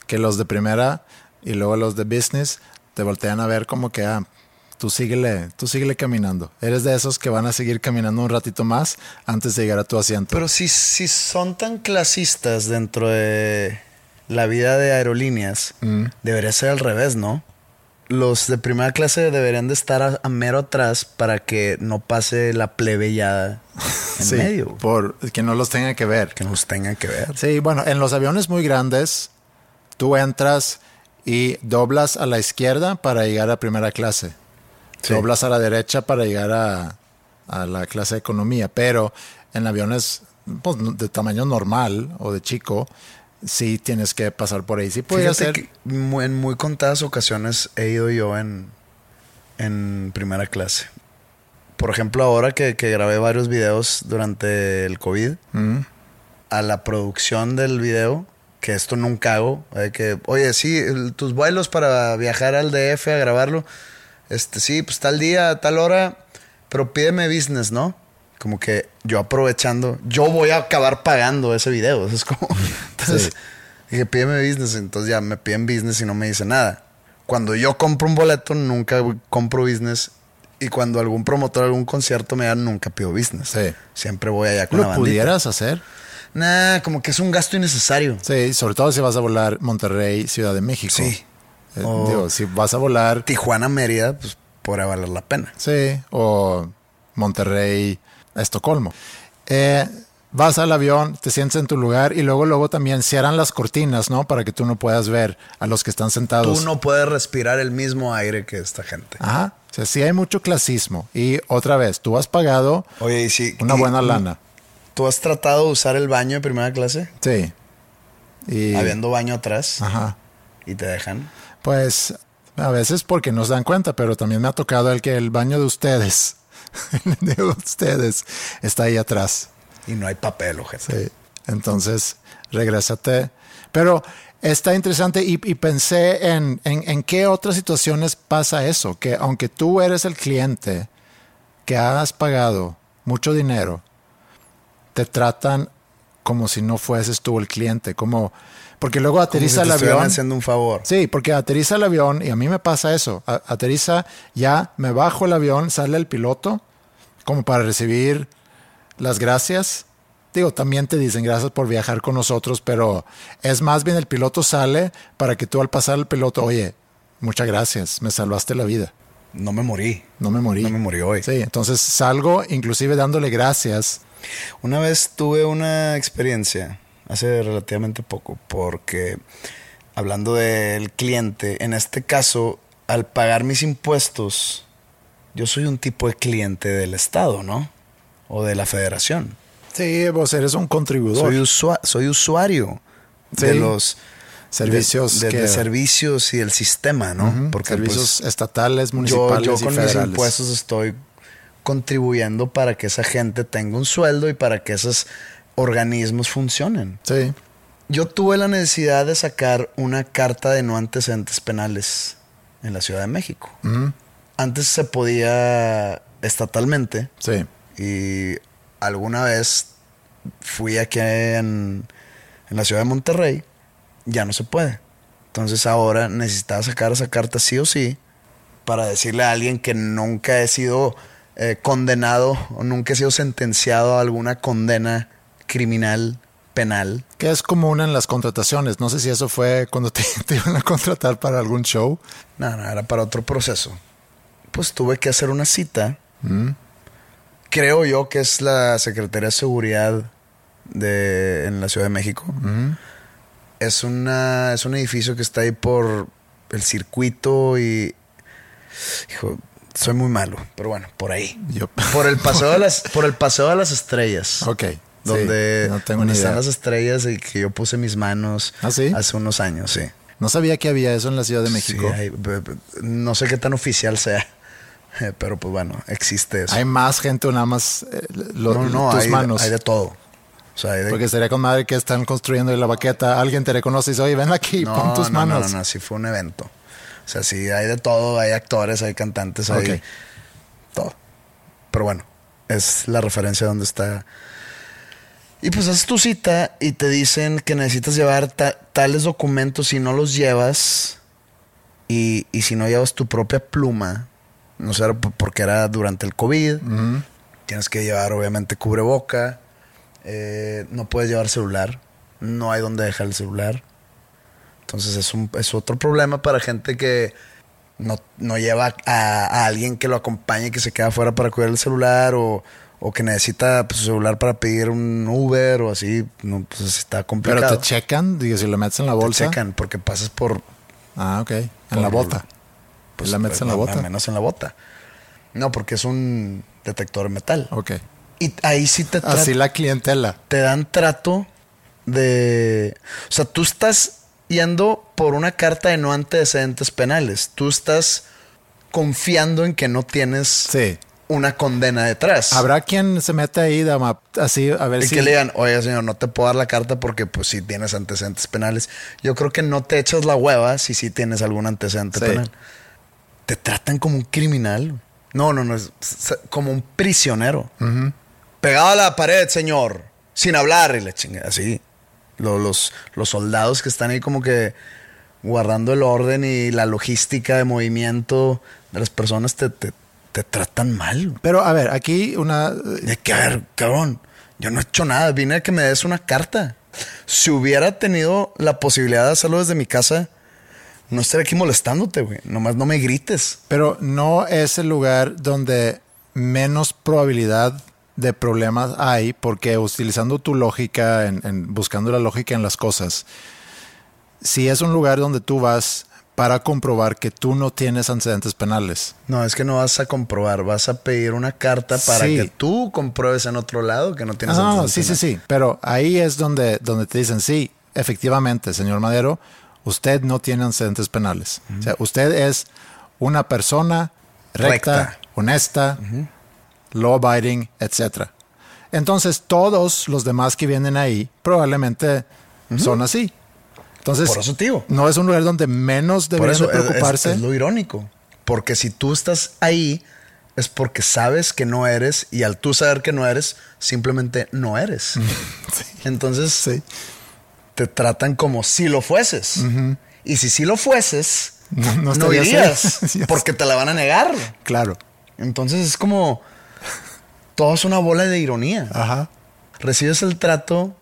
Speaker 1: Que los de primera y luego los de business te voltean a ver como que, ah, tú síguele, tú síguele caminando. Eres de esos que van a seguir caminando un ratito más antes de llegar a tu asiento.
Speaker 2: Pero si, si son tan clasistas dentro de la vida de aerolíneas, debería ser al revés, ¿no? Los de primera clase deberían de estar a, a mero atrás para que no pase la plebeyada en
Speaker 1: sí,
Speaker 2: medio.
Speaker 1: por que no los tenga que ver.
Speaker 2: Que nos tengan que ver.
Speaker 1: Sí, bueno, en los aviones muy grandes, tú entras y doblas a la izquierda para llegar a primera clase.
Speaker 2: Sí.
Speaker 1: Doblas a la derecha para llegar a, a la clase de economía. Pero en aviones pues, de tamaño normal o de chico, sí tienes que pasar por ahí. Sí
Speaker 2: Fíjate
Speaker 1: ser.
Speaker 2: que en muy contadas ocasiones he ido yo en, en primera clase. Por ejemplo, ahora que, que grabé varios videos durante el COVID,
Speaker 1: Mm,
Speaker 2: a la producción del video, que esto nunca hago, que, oye, sí, el- tus vuelos para viajar al DF a grabarlo, este, sí, pues tal día, tal hora, pero pídeme business, ¿no? Como que yo aprovechando, yo voy a acabar pagando ese video, eso es como, entonces,
Speaker 1: Sí.
Speaker 2: Dije, pídeme business. Entonces ya me piden business y no me dice nada. Cuando yo compro un boleto, nunca compro business. Y cuando algún promotor, algún concierto me da, nunca pido business.
Speaker 1: Sí.
Speaker 2: Siempre voy allá con la
Speaker 1: ¿Lo
Speaker 2: bandita.
Speaker 1: pudieras hacer?
Speaker 2: Nah, como que es un gasto innecesario.
Speaker 1: Sí, sobre todo si vas a volar Monterrey, Ciudad de México.
Speaker 2: Sí.
Speaker 1: Eh,
Speaker 2: O-
Speaker 1: digo, si vas a volar,
Speaker 2: Tijuana, Mérida, pues podría valer la pena.
Speaker 1: sí, o Monterrey, Estocolmo. Eh, vas al avión, te sientes en tu lugar y luego, luego también cierran las cortinas, ¿no? Para que tú no puedas ver a los que están sentados.
Speaker 2: Tú no puedes respirar el mismo aire que esta gente.
Speaker 1: Ajá. O sea, sí hay mucho clasismo. Y otra vez, tú has pagado
Speaker 2: Oye, y si.
Speaker 1: una
Speaker 2: y-
Speaker 1: buena lana.
Speaker 2: ¿Tú has tratado de usar el baño de primera clase?
Speaker 1: Sí. Y,
Speaker 2: Habiendo baño atrás
Speaker 1: Ajá.
Speaker 2: y te dejan.
Speaker 1: Pues a veces porque no se dan cuenta, pero también me ha tocado el que el baño de ustedes, de ustedes, está ahí atrás.
Speaker 2: Y no hay papel, ojete.
Speaker 1: Sí. Entonces, regrésate. Pero está interesante y, y pensé en, en, en qué otras situaciones pasa eso, que aunque tú eres el cliente que has pagado mucho dinero, te tratan como si no fueses tú el cliente, como porque luego
Speaker 2: Como si
Speaker 1: aterriza
Speaker 2: te
Speaker 1: el avión.
Speaker 2: haciendo un favor.
Speaker 1: Sí, porque aterriza el avión y a mí me pasa eso. A- aterriza, ya me bajo el avión, sale el piloto como para recibir las gracias. Digo, también te dicen gracias por viajar con nosotros, pero es más bien el piloto sale para que tú al pasar el piloto, oye, muchas gracias, me salvaste la vida.
Speaker 2: No me morí.
Speaker 1: No me morí.
Speaker 2: No me morí hoy.
Speaker 1: Sí, entonces salgo inclusive dándole gracias.
Speaker 2: Una vez tuve una experiencia, hace relativamente poco, porque hablando del cliente, en este caso, al pagar mis impuestos, yo soy un tipo de cliente del Estado, ¿no? O de la Federación.
Speaker 1: Sí, vos eres un contribuidor.
Speaker 2: Soy, usua- soy usuario de los
Speaker 1: Servicios
Speaker 2: de, de-
Speaker 1: que-
Speaker 2: de servicios y el sistema, ¿no? Porque
Speaker 1: servicios
Speaker 2: pues,
Speaker 1: estatales,
Speaker 2: yo,
Speaker 1: municipales
Speaker 2: yo
Speaker 1: y
Speaker 2: con mis impuestos estoy contribuyendo para que esa gente tenga un sueldo y para que esos organismos funcionen.
Speaker 1: Sí.
Speaker 2: Yo tuve la necesidad de sacar una carta de no antecedentes penales en la Ciudad de México. Antes se podía estatalmente
Speaker 1: Sí.
Speaker 2: y alguna vez fui aquí en, en la ciudad de Monterrey, ya no se puede. Entonces ahora necesitaba sacar esa carta sí o sí para decirle a alguien que nunca he sido eh, condenado o nunca he sido sentenciado a alguna condena criminal penal.
Speaker 1: Que es común en las contrataciones. No sé si eso fue cuando te, te iban a contratar para algún show.
Speaker 2: No, no, era para otro proceso. Pues tuve que hacer una cita.
Speaker 1: Mm.
Speaker 2: Creo yo que es la Secretaría de Seguridad de, en la Ciudad de México. Es, una, es un edificio que está ahí por el circuito y... Hijo, soy muy malo, pero bueno, por ahí.
Speaker 1: Yo-
Speaker 2: Por el paseo de las, por el paseo de las estrellas.
Speaker 1: Ok. Sí,
Speaker 2: Donde,
Speaker 1: no tengo
Speaker 2: donde
Speaker 1: ni
Speaker 2: están las estrellas y que yo puse mis manos
Speaker 1: ¿Ah, sí?
Speaker 2: hace unos años, sí.
Speaker 1: No sabía que había eso en la Ciudad de México.
Speaker 2: Sí, hay- no sé qué tan oficial sea, pero pues bueno, existe eso.
Speaker 1: Hay más gente o nada más eh, lo-
Speaker 2: no, no,
Speaker 1: tus
Speaker 2: hay,
Speaker 1: manos.
Speaker 2: hay de todo. O sea, hay de-
Speaker 1: Porque sería con madre que están construyendo la baqueta. Alguien te reconoce y dice, oye, ven aquí,
Speaker 2: no,
Speaker 1: pon tus
Speaker 2: no,
Speaker 1: manos.
Speaker 2: No, no, no, sí fue un evento. O sea, sí hay de todo, hay actores, hay cantantes, hay todo. Pero bueno, es la referencia donde está. Y pues haces tu cita y te dicen que necesitas llevar ta- tales documentos si no los llevas. Y, y si no llevas tu propia pluma, no sé, por- porque era durante el COVID, tienes que llevar obviamente cubreboca, eh, no puedes llevar celular, no hay donde dejar el celular. Entonces es, un, es otro problema para gente que no, no lleva a, a alguien que lo acompañe, que se queda afuera para cuidar el celular o, o que necesita pues, su celular para pedir un Uber o así. No, pues está complicado.
Speaker 1: Pero te checan, digo, si lo metes en la
Speaker 2: Te
Speaker 1: bolsa.
Speaker 2: checan porque pasas por...
Speaker 1: Ah, ok. En
Speaker 2: Por-
Speaker 1: la bota.
Speaker 2: Pues,
Speaker 1: la metes en la
Speaker 2: al
Speaker 1: bota.
Speaker 2: menos en la bota. No, porque es un detector de metal.
Speaker 1: Ok.
Speaker 2: Y ahí sí te
Speaker 1: Así la clientela.
Speaker 2: te dan trato de... O sea, tú estás yendo por una carta de no antecedentes penales. Tú estás confiando en que no tienes
Speaker 1: Sí.
Speaker 2: Una condena detrás.
Speaker 1: Habrá quien se mete ahí, dama, así, a ver
Speaker 2: Y
Speaker 1: si.
Speaker 2: que le digan, oye señor, no te puedo dar la carta porque pues sí tienes antecedentes penales. Yo creo que no te echas la hueva si sí tienes algún antecedente
Speaker 1: Sí.
Speaker 2: penal. Te tratan como un criminal. No, no, no, es como un prisionero. Pegado a la pared, señor. Sin hablar y le chingue así. Lo- Los, los soldados que están ahí como que guardando el orden y la logística de movimiento de las personas te, te, te tratan mal.
Speaker 1: Pero a ver, aquí una...
Speaker 2: De que, a ver, cabrón, yo no he hecho nada, vine a que me des una carta. Si hubiera tenido la posibilidad de hacerlo desde mi casa, no estaría aquí molestándote, güey. Nomás no me grites.
Speaker 1: Pero no es el lugar donde menos probabilidad de problemas hay, porque utilizando tu lógica, en, en- buscando la lógica en las cosas, si es un lugar donde tú vas para comprobar que tú no tienes antecedentes penales,
Speaker 2: No, es que no vas a comprobar, vas a pedir una carta para
Speaker 1: Sí.
Speaker 2: que tú compruebes en otro lado que no tienes
Speaker 1: Ah,
Speaker 2: antecedentes
Speaker 1: sí, sí,
Speaker 2: penales.
Speaker 1: sí. Pero ahí es donde, donde te dicen, sí, efectivamente, señor Madero, usted no tiene antecedentes penales. O sea, usted es una persona recta,
Speaker 2: Recta.
Speaker 1: honesta, law abiding, etc. Entonces, todos los demás que vienen ahí probablemente son así. Entonces,
Speaker 2: Por eso
Speaker 1: no es un lugar donde menos deberían de preocuparse.
Speaker 2: Es, es lo irónico. Porque si tú estás ahí, es porque sabes que no eres y al tú saber que no eres, simplemente no eres. Entonces
Speaker 1: Sí.
Speaker 2: te tratan como si lo fueses. Y si sí lo fueses,
Speaker 1: No- no
Speaker 2: no, irías porque te la van a negar.
Speaker 1: Claro.
Speaker 2: Entonces es como todo es una bola de ironía.
Speaker 1: Ajá.
Speaker 2: Recibes el trato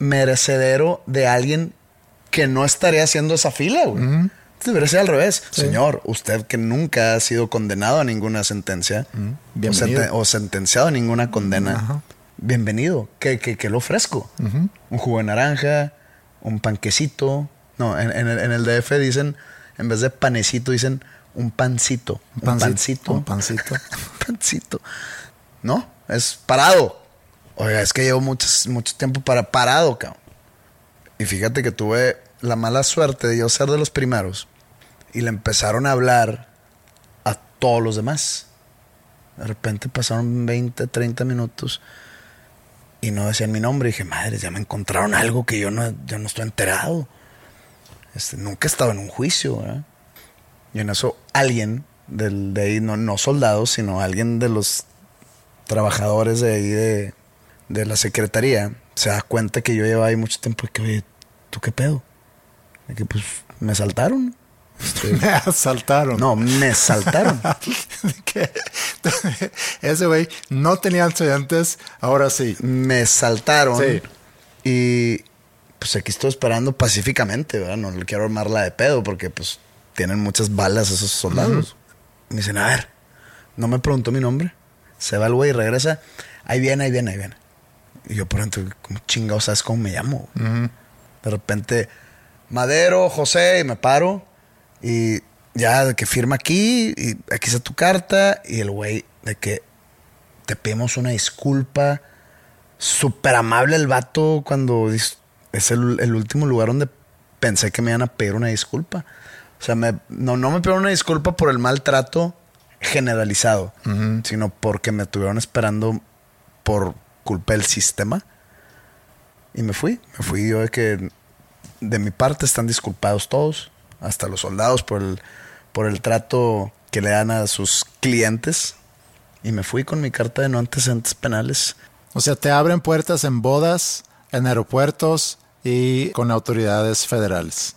Speaker 2: merecedero de alguien que no estaría haciendo esa fila, güey. Debería ser al revés. Señor, usted que nunca ha sido condenado a ninguna sentencia o,
Speaker 1: Bienvenido.
Speaker 2: senten- o sentenciado a ninguna condena, bienvenido. ¿Qué, qué, qué le ofrezco? Un jugo de naranja, un panquecito. No, en, en el, en el DF dicen, en vez de panecito, dicen un pancito. Un pancito.
Speaker 1: Un pancito.
Speaker 2: pancito. No, es parado. Oiga, es que llevo muchos, mucho tiempo para parado, cabrón. Y fíjate que tuve la mala suerte de yo ser de los primeros. Y le empezaron a hablar a todos los demás. De repente pasaron 20, 30 minutos y no decían mi nombre. Y dije, madre, ya me encontraron algo que yo no, yo no estoy enterado. Este, nunca he estado en un juicio, ¿verdad? Y en eso alguien de ahí, no, no soldados, sino alguien de los trabajadores de ahí de, de la secretaría, se da cuenta que yo llevaba ahí mucho tiempo y que, oye, ¿tú qué pedo? Y que pues me saltaron. Este,
Speaker 1: Me asaltaron.
Speaker 2: no, me saltaron.
Speaker 1: ese güey no tenía antecedentes, ahora sí.
Speaker 2: me saltaron.
Speaker 1: Sí.
Speaker 2: Y pues aquí estoy esperando pacíficamente, ¿verdad? No le quiero armarla de pedo porque pues tienen muchas balas esos soldados. Me dicen, a ver, no me preguntó mi nombre. Se va el güey y regresa. Ahí viene, ahí viene, ahí viene. Y yo por dentro, como chingado, ¿sabes cómo me llamo? De repente, Madero, José, y me paro. Y ya de que firma aquí, y aquí está tu carta. Y el güey, de que te pedimos una disculpa. Súper amable el vato cuando es el, el último lugar donde pensé que me iban a pedir una disculpa. O sea, me- no, no me pidieron una disculpa por el maltrato generalizado, sino porque me estuvieron esperando por culpa del sistema. Y me fui. Me fui yo de que de mi parte están disculpados todos, hasta los soldados por el, por el trato que le dan a sus clientes. Y me fui con mi carta de no antecedentes penales.
Speaker 1: O sea, te abren puertas en bodas, en aeropuertos y con autoridades federales.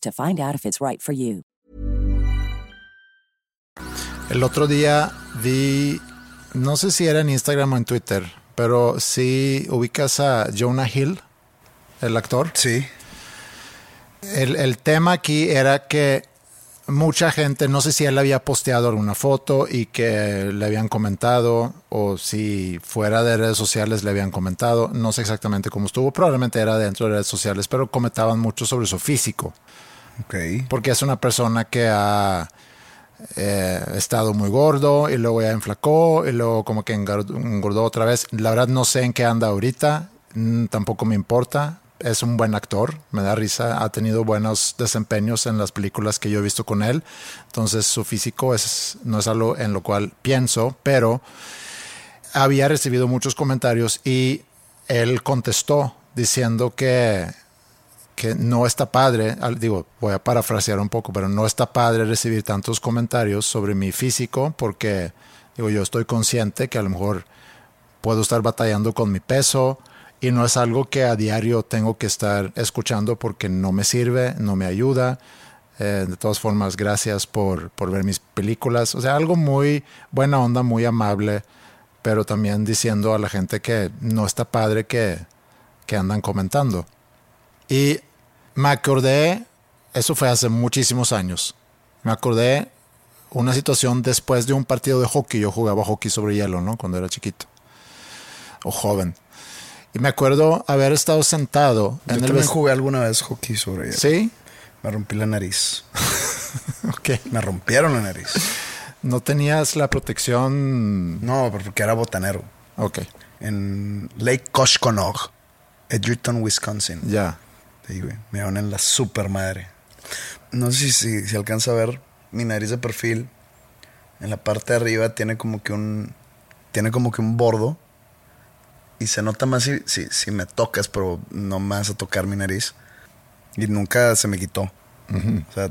Speaker 3: to find out if it's right for you.
Speaker 1: El otro día vi, no sé si era en Instagram o en Twitter, pero sí ubicas a Jonah Hill, el actor.
Speaker 2: Sí.
Speaker 1: El, el tema aquí era que mucha gente, no sé si él había posteado alguna foto y que le habían comentado, o si fuera de redes sociales le habían comentado, no sé exactamente cómo estuvo, probablemente era dentro de redes sociales, pero comentaban mucho sobre su físico. Porque es una persona que ha eh, estado muy gordo y luego ya enflacó y luego como que engordó, engordó otra vez. La verdad no sé en qué anda ahorita, mm, tampoco me importa. Es un buen actor, me da risa, ha tenido buenos desempeños en las películas que yo he visto con él. Entonces su físico es, no es algo en lo cual pienso, pero había recibido muchos comentarios y él contestó diciendo que que no está padre, digo, voy a parafrasear un poco, pero no está padre recibir tantos comentarios sobre mi físico porque, digo, yo estoy consciente que a lo mejor puedo estar batallando con mi peso y no es algo que a diario tengo que estar escuchando porque no me sirve, no me ayuda. Eh, de todas formas, gracias por, por ver mis películas. O sea, algo muy buena onda, muy amable, pero también diciendo a la gente que no está padre que, que andan comentando. Y me acordé, eso fue hace muchísimos años, me acordé una situación después de un partido de hockey. Yo jugaba hockey sobre hielo, ¿no? Cuando era chiquito o joven. Y me acuerdo haber estado sentado
Speaker 2: Yo
Speaker 1: en el
Speaker 2: también jugué alguna vez hockey sobre ella.
Speaker 1: Sí,
Speaker 2: Me rompí la nariz.
Speaker 1: ok.
Speaker 2: Me rompieron la nariz.
Speaker 1: No tenías la protección.
Speaker 2: No, porque era botanero.
Speaker 1: Ok,
Speaker 2: En Lake Koshkonong, Edgerton, Wisconsin.
Speaker 1: ya.
Speaker 2: Sí, güey. Me dieron en la super madre. No sé si, si, si alcanza a ver mi nariz de perfil. En la parte de arriba tiene como que un. Tiene como que un bordo. Y se nota más si, si, si me tocas, pero no me vas a tocar mi nariz. Y nunca se me quitó. O sea,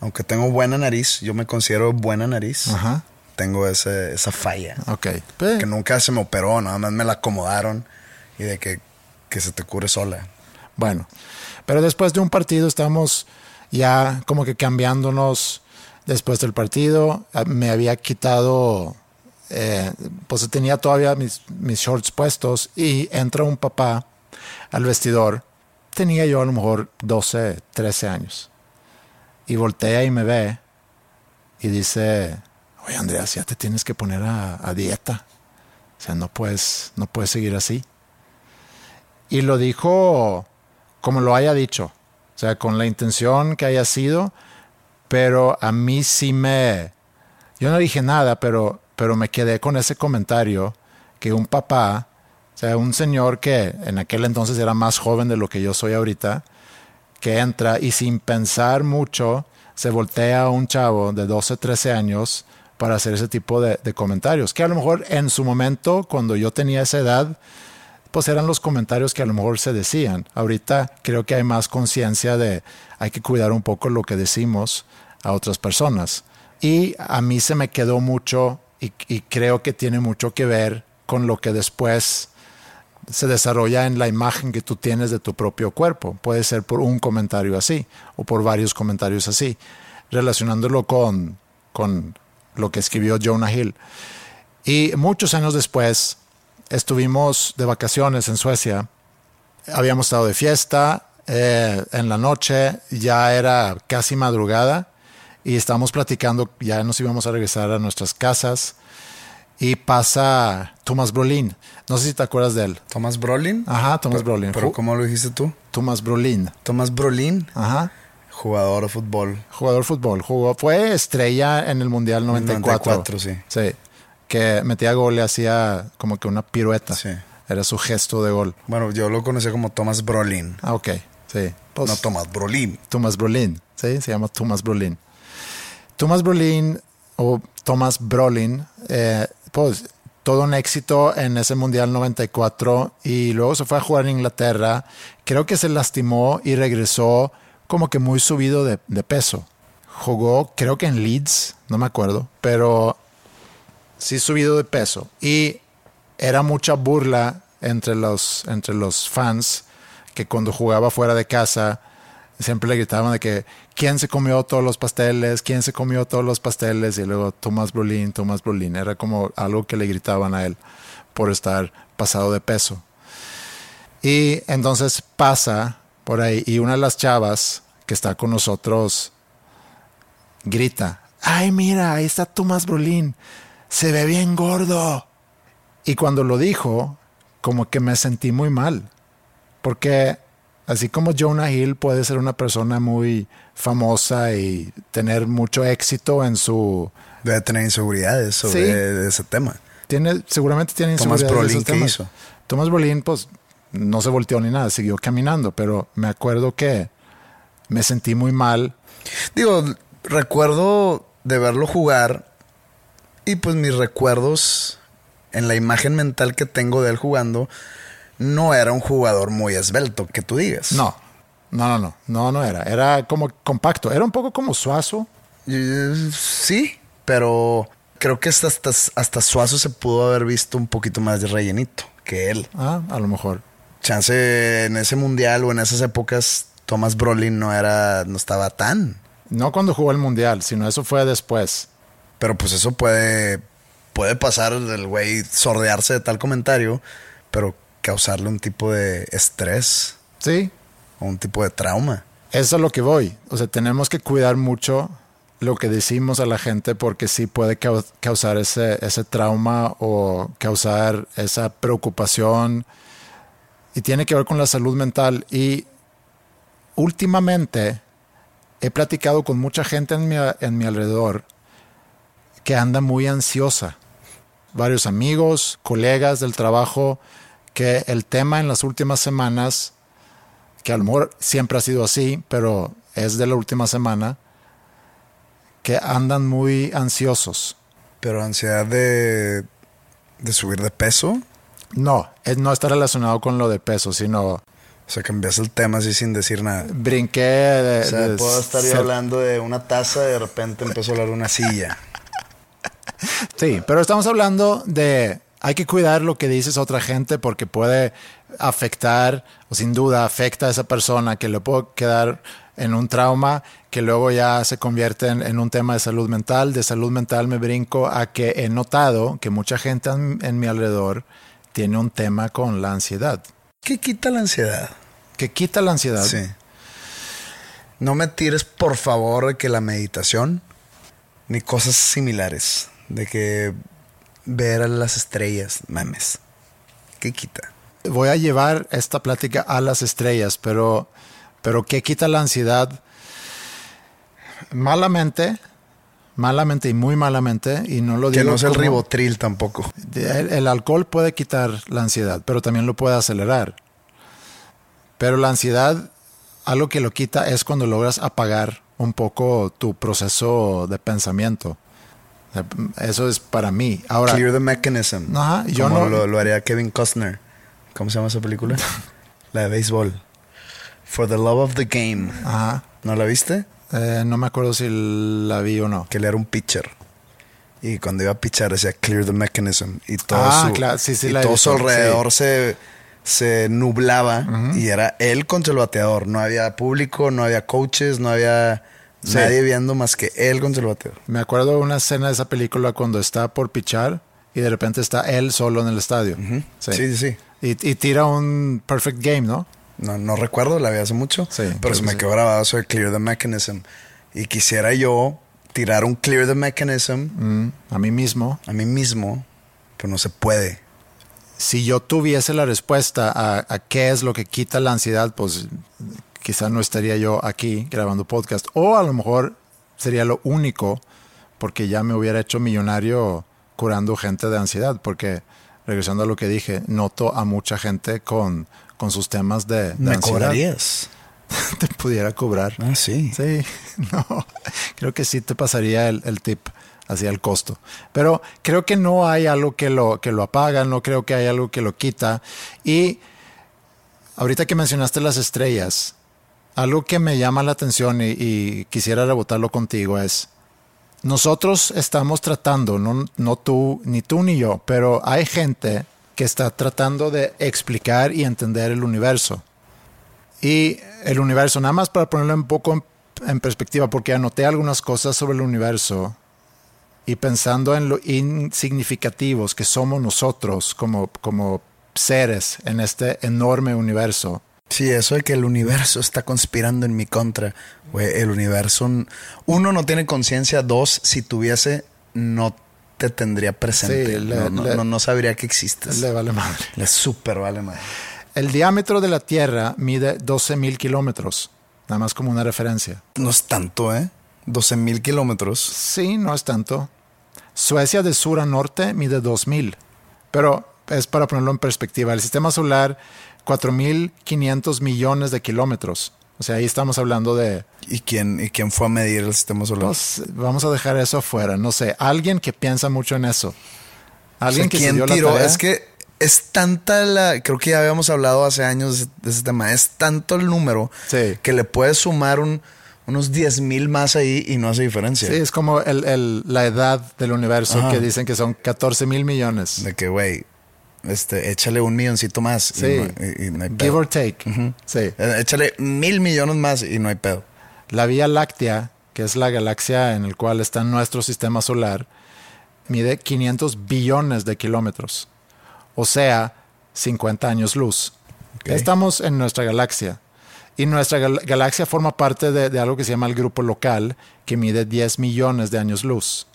Speaker 2: aunque tengo buena nariz, yo me considero buena nariz.
Speaker 1: Ajá.
Speaker 2: Tengo ese, esa falla.
Speaker 1: Ok. Pues,
Speaker 2: Que nunca se me operó, nada más me la acomodaron. Y de que, que se te cure sola.
Speaker 1: Bueno, pero después de un partido estamos ya como que cambiándonos después del partido. Ah, Me había quitado, eh, pues tenía todavía mis, shorts puestos y entra un papá al vestidor. Tenía yo a lo mejor 12, 13 años. Y voltea y me ve y dice, oye Andreas, ya te tienes que poner a, a dieta. O sea, no puedes, no puedes seguir así. Y lo dijo como lo haya dicho, o sea, con la intención que haya sido, pero a mí sí me... Yo no dije nada, pero, pero me quedé con ese comentario que un papá, o sea, un señor que en aquel entonces era más joven de lo que yo soy ahorita, que entra y sin pensar mucho se voltea a un chavo de 12, 13 años para hacer ese tipo de, comentarios, que a lo mejor en su momento, cuando yo tenía esa edad, pues eran los comentarios que a lo mejor se decían. Ahorita creo que hay más conciencia de hay que cuidar un poco lo que decimos a otras personas. Y a mí se me quedó mucho y, creo que tiene mucho que ver con lo que después se desarrolla en la imagen que tú tienes de tu propio cuerpo. Puede ser por un comentario así o por varios comentarios así, relacionándolo con, con lo que escribió Jonah Hill. Y muchos años después estuvimos de vacaciones en Suecia. Habíamos estado de fiesta eh, en la noche, ya era casi madrugada y estábamos platicando, ya nos íbamos a regresar a nuestras casas y pasa Thomas Brolin. No sé si te acuerdas de él.
Speaker 2: Thomas Brolin.
Speaker 1: Ajá, Thomas
Speaker 2: Pero-
Speaker 1: Brolin.
Speaker 2: Pero ¿cómo lo dijiste tú?
Speaker 1: Thomas Brolin.
Speaker 2: Thomas Brolin,
Speaker 1: Ajá.
Speaker 2: jugador de fútbol.
Speaker 1: Jugador de fútbol. Jugó, fue estrella en el Mundial 94.
Speaker 2: 94, sí.
Speaker 1: Sí. Que metía gol, le hacía como que una pirueta.
Speaker 2: Sí.
Speaker 1: Era su gesto de gol.
Speaker 2: Bueno, yo lo conocí como Thomas Brolin.
Speaker 1: Ah, ok. Sí. Pues,
Speaker 2: no Tomás Brolin.
Speaker 1: Thomas Brolin, sí, se llama Thomas Brolin. Thomas Brolin o Thomas Brolin, eh, pues todo un éxito en ese Mundial 94 y luego se fue a jugar en Inglaterra. Creo que se lastimó y regresó como que muy subido de, de peso. Jugó, creo que en Leeds, no me acuerdo, pero sí subido de peso. Y era mucha burla entre los, entre los fans que cuando jugaba fuera de casa siempre le gritaban de que quién se comió todos los pasteles, quién se comió todos los pasteles y luego Tomás Brolin, Tomás Brolin. Era como algo que le gritaban a él por estar pasado de peso. Y entonces pasa por ahí y una de las chavas que está con nosotros grita, ay mira, ahí está Tomás Brolin, se ve bien gordo. Y cuando lo dijo, como que me sentí muy mal, porque así como Jonah Hill puede ser una persona muy famosa y tener mucho éxito en su...
Speaker 2: Debe tener inseguridades sobre
Speaker 1: Sí.
Speaker 2: ese tema.
Speaker 1: Tiene, seguramente tiene
Speaker 2: Thomas
Speaker 1: inseguridades de
Speaker 2: Brolin, ¿qué hizo?
Speaker 1: Thomas Brolin, pues, no se volteó ni nada, siguió caminando, pero me acuerdo que me sentí muy mal.
Speaker 2: Digo, recuerdo de verlo jugar y pues mis recuerdos en la imagen mental que tengo de él jugando no era un jugador muy esbelto, que tú digas.
Speaker 1: No, no, no, no, no, no era. Era como compacto, era un poco como suazo.
Speaker 2: Sí, pero creo que hasta, hasta, hasta Suazo se pudo haber visto un poquito más de rellenito que él.
Speaker 1: Ah, a lo mejor.
Speaker 2: Chance en ese mundial o en esas épocas, Thomas Brolin no era, no estaba tan.
Speaker 1: No cuando jugó el mundial, sino eso fue después.
Speaker 2: Pero pues eso puede, puede pasar el güey sordearse de tal comentario, pero causarle un tipo de estrés
Speaker 1: Sí,
Speaker 2: o un tipo de trauma.
Speaker 1: Eso es lo que voy. O sea, tenemos que cuidar mucho lo que decimos a la gente porque sí puede cau- causar ese, ese trauma o causar esa preocupación y tiene que ver con la salud mental. Y últimamente he platicado con mucha gente en mi, en mi alrededor que anda muy ansiosa. Varios amigos, colegas del trabajo, que el tema en las últimas semanas que a lo mejor siempre ha sido así, pero es de la última semana, que andan muy ansiosos.
Speaker 2: Pero ansiedad de, de subir de peso.
Speaker 1: No, no está relacionado con lo de peso, sino
Speaker 2: O sea, cambias el tema así sin decir nada.
Speaker 1: brinqué de...
Speaker 2: O sea,
Speaker 1: de
Speaker 2: puedo estar yo hablando de una taza y de repente empiezo a hablar de una silla.
Speaker 1: Sí, pero estamos hablando de... Hay que cuidar lo que dices a otra gente porque puede afectar, o sin duda afecta a esa persona que le puede quedar en un trauma que luego ya se convierte en, en un tema de salud mental. De salud mental me brinco a que he notado que mucha gente en, en mi alrededor tiene un tema con la ansiedad.
Speaker 2: ¿Qué quita la ansiedad?
Speaker 1: Que quita la ansiedad.
Speaker 2: Sí. No me tires, por favor, de que la meditación ni cosas similares. De que ver a las estrellas, mames. ¿Qué quita?
Speaker 1: Voy a llevar esta plática a las estrellas, pero, pero ¿qué quita la ansiedad? Malamente, malamente y muy malamente, y no lo
Speaker 2: Que
Speaker 1: digo
Speaker 2: no es el ribotril tampoco.
Speaker 1: El, el alcohol puede quitar la ansiedad, pero también lo puede acelerar. Pero la ansiedad, algo que lo quita es cuando logras apagar un poco tu proceso de pensamiento. Eso es para mí. Ahora,
Speaker 2: Clear the mechanism.
Speaker 1: Ajá, yo
Speaker 2: como
Speaker 1: no-
Speaker 2: lo, lo haría Kevin Costner. ¿Cómo se llama esa película? la de béisbol. For the love of the game.
Speaker 1: ajá,
Speaker 2: ¿No la viste?
Speaker 1: eh, no me acuerdo si la vi o no.
Speaker 2: Que él era un pitcher. Y cuando iba a pitchar decía clear the mechanism. Y todo
Speaker 1: Ah,
Speaker 2: su,
Speaker 1: claro, sí, sí
Speaker 2: y
Speaker 1: la
Speaker 2: todo su alrededor se, se nublaba. Y era él contra el bateador. No había público, no había coaches, no había
Speaker 1: Sí.
Speaker 2: nadie viendo más que él contra el bateador.
Speaker 1: Me acuerdo de una escena de esa película cuando está por pichar y de repente está él solo en el estadio.
Speaker 2: Sí, sí, sí.
Speaker 1: Y, y tira un perfect game, ¿no?
Speaker 2: No, no recuerdo, la vi hace mucho.
Speaker 1: Sí,
Speaker 2: pero se me quedó grabado de Clear the Mechanism. Y quisiera yo tirar un Clear the Mechanism
Speaker 1: Mm, a mí mismo.
Speaker 2: a mí mismo, pero no se puede.
Speaker 1: Si yo tuviese la respuesta a, a qué es lo que quita la ansiedad, pues quizás no estaría yo aquí grabando podcast. O a lo mejor sería lo único porque ya me hubiera hecho millonario curando gente de ansiedad. Porque, regresando a lo que dije, noto a mucha gente con, con sus temas de, de
Speaker 2: ¿Me
Speaker 1: ansiedad.
Speaker 2: cobrarías?
Speaker 1: te pudiera cobrar.
Speaker 2: Ah, sí.
Speaker 1: Sí, no, creo que sí te pasaría el, el tip hacia el costo. Pero creo que no hay algo que lo, que lo apaga, no creo que hay algo que lo quita. Y ahorita que mencionaste las estrellas, algo que me llama la atención y, quisiera rebotarlo contigo es, nosotros estamos tratando, no, no tú, ni tú ni yo, pero hay gente que está tratando de explicar y entender el universo. Y el universo, nada más para ponerlo un poco en, en perspectiva, porque anoté algunas cosas sobre el universo y pensando en lo insignificativos que somos nosotros como, como seres en este enorme universo.
Speaker 2: Sí, eso de que el universo está conspirando en mi contra. Güey, el universo, uno, no tiene conciencia, dos, si tuviese, no te tendría presente.
Speaker 1: Sí, le-
Speaker 2: no, no-
Speaker 1: le-
Speaker 2: no- no sabría que existes.
Speaker 1: Le vale madre.
Speaker 2: Le súper vale madre.
Speaker 1: El diámetro de la Tierra mide 12 mil kilómetros, nada más como una referencia.
Speaker 2: No es tanto, ¿eh? 12 mil kilómetros.
Speaker 1: Sí, no es tanto. Suecia de sur a norte mide 2000. Pero es para ponerlo en perspectiva. El sistema solar, 4.500 millones de kilómetros. O sea, ahí estamos hablando de...
Speaker 2: ¿Y quién, ¿Y quién fue a medir el sistema solar?
Speaker 1: pues, vamos a dejar eso afuera. No sé, alguien que piensa mucho en eso. Alguien
Speaker 2: O sea,
Speaker 1: que se
Speaker 2: ¿quién
Speaker 1: dio la tarea.
Speaker 2: Es que es tanta la. Creo que ya habíamos hablado hace años de ese, de ese tema. Es tanto el número
Speaker 1: Sí.
Speaker 2: que le puedes sumar un- unos 10 mil más ahí y no hace diferencia.
Speaker 1: Sí, es como el- el- la edad del universo
Speaker 2: Ajá.
Speaker 1: que dicen que son 14 mil millones.
Speaker 2: De que, güey, este, échale un milloncito más. y
Speaker 1: Sí.
Speaker 2: no- y- y no hay
Speaker 1: Give
Speaker 2: pedo.
Speaker 1: or take. Sí.
Speaker 2: Eh, Échale mil millones más y no hay pedo.
Speaker 1: La Vía Láctea, que es la galaxia en el cual está nuestro sistema solar, mide 500 billones de kilómetros. O sea, 50 años luz.
Speaker 2: Ok.
Speaker 1: Estamos en nuestra galaxia. Y nuestra gal- galaxia forma parte de, de algo que se llama el grupo local, que mide 10 millones de años luz.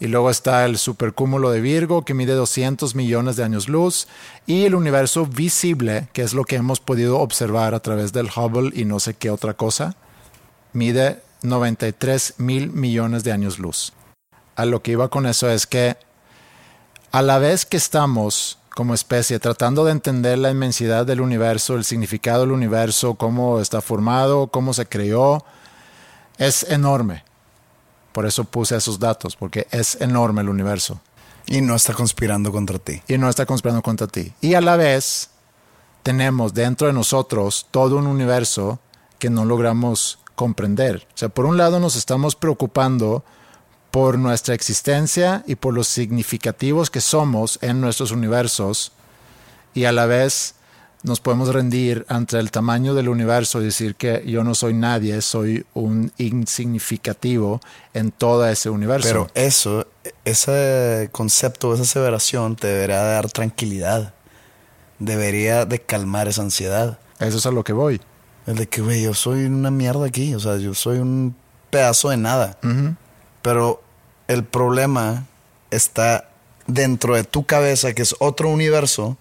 Speaker 1: Y luego está el supercúmulo de Virgo, que mide 200 millones de años luz. Y el universo visible, que es lo que hemos podido observar a través del Hubble y no sé qué otra cosa, mide 93 mil millones de años luz. A lo que iba con eso es que a la vez que estamos como especie tratando de entender la inmensidad del universo, el significado del universo, cómo está formado, cómo se creó, es enorme. Por eso puse esos datos, porque es enorme el universo
Speaker 2: Y no está conspirando contra ti.
Speaker 1: y no está conspirando contra ti. Y a la vez tenemos dentro de nosotros todo un universo que no logramos comprender. O sea, por un lado nos estamos preocupando por nuestra existencia y por los significativos que somos en nuestros universos y a la vez nos podemos rendir ante el tamaño del universo y decir que yo no soy nadie, soy un insignificativo en todo ese universo.
Speaker 2: Pero eso, ese concepto, esa aseveración te debería dar tranquilidad. Debería de calmar esa ansiedad.
Speaker 1: Eso es a lo que voy.
Speaker 2: El de que, güey, yo soy una mierda aquí. O sea, yo soy un pedazo de nada. Pero el problema está dentro de tu cabeza, que es otro universo.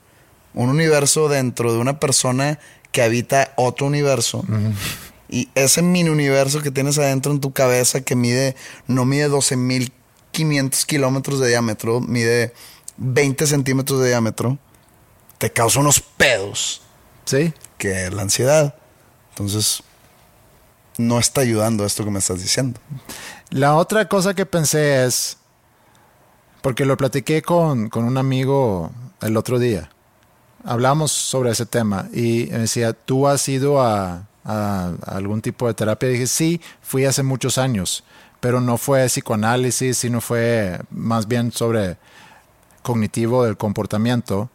Speaker 2: Un universo dentro de una persona que habita otro universo. Y ese mini universo que tienes adentro en tu cabeza que mide, no mide 12.500 kilómetros de diámetro, mide 20 centímetros de diámetro, te causa unos pedos
Speaker 1: ¿Sí?
Speaker 2: que es la ansiedad. Entonces, no está ayudando esto que me estás diciendo.
Speaker 1: La otra cosa que pensé es, porque lo platiqué con, con un amigo el otro día, hablamos sobre ese tema y me decía, ¿tú has ido a, algún tipo de terapia? Dije, sí, fui hace muchos años, pero no fue psicoanálisis, sino fue más bien sobre cognitivo del comportamiento,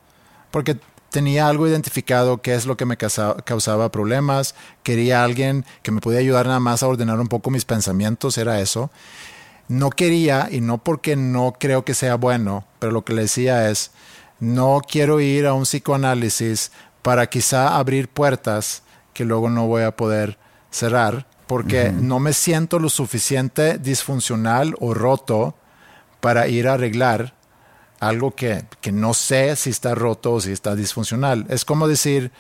Speaker 1: porque tenía algo identificado qué es lo que me causa- causaba problemas, quería alguien que me pudiera ayudar nada más a ordenar un poco mis pensamientos, era eso. No quería, y no porque no creo que sea bueno, pero lo que le decía es, no quiero ir a un psicoanálisis para quizá abrir puertas que luego no voy a poder cerrar, porque no me siento lo suficiente disfuncional o roto para ir a arreglar algo que, que no sé si está roto o si está disfuncional. Es como decir,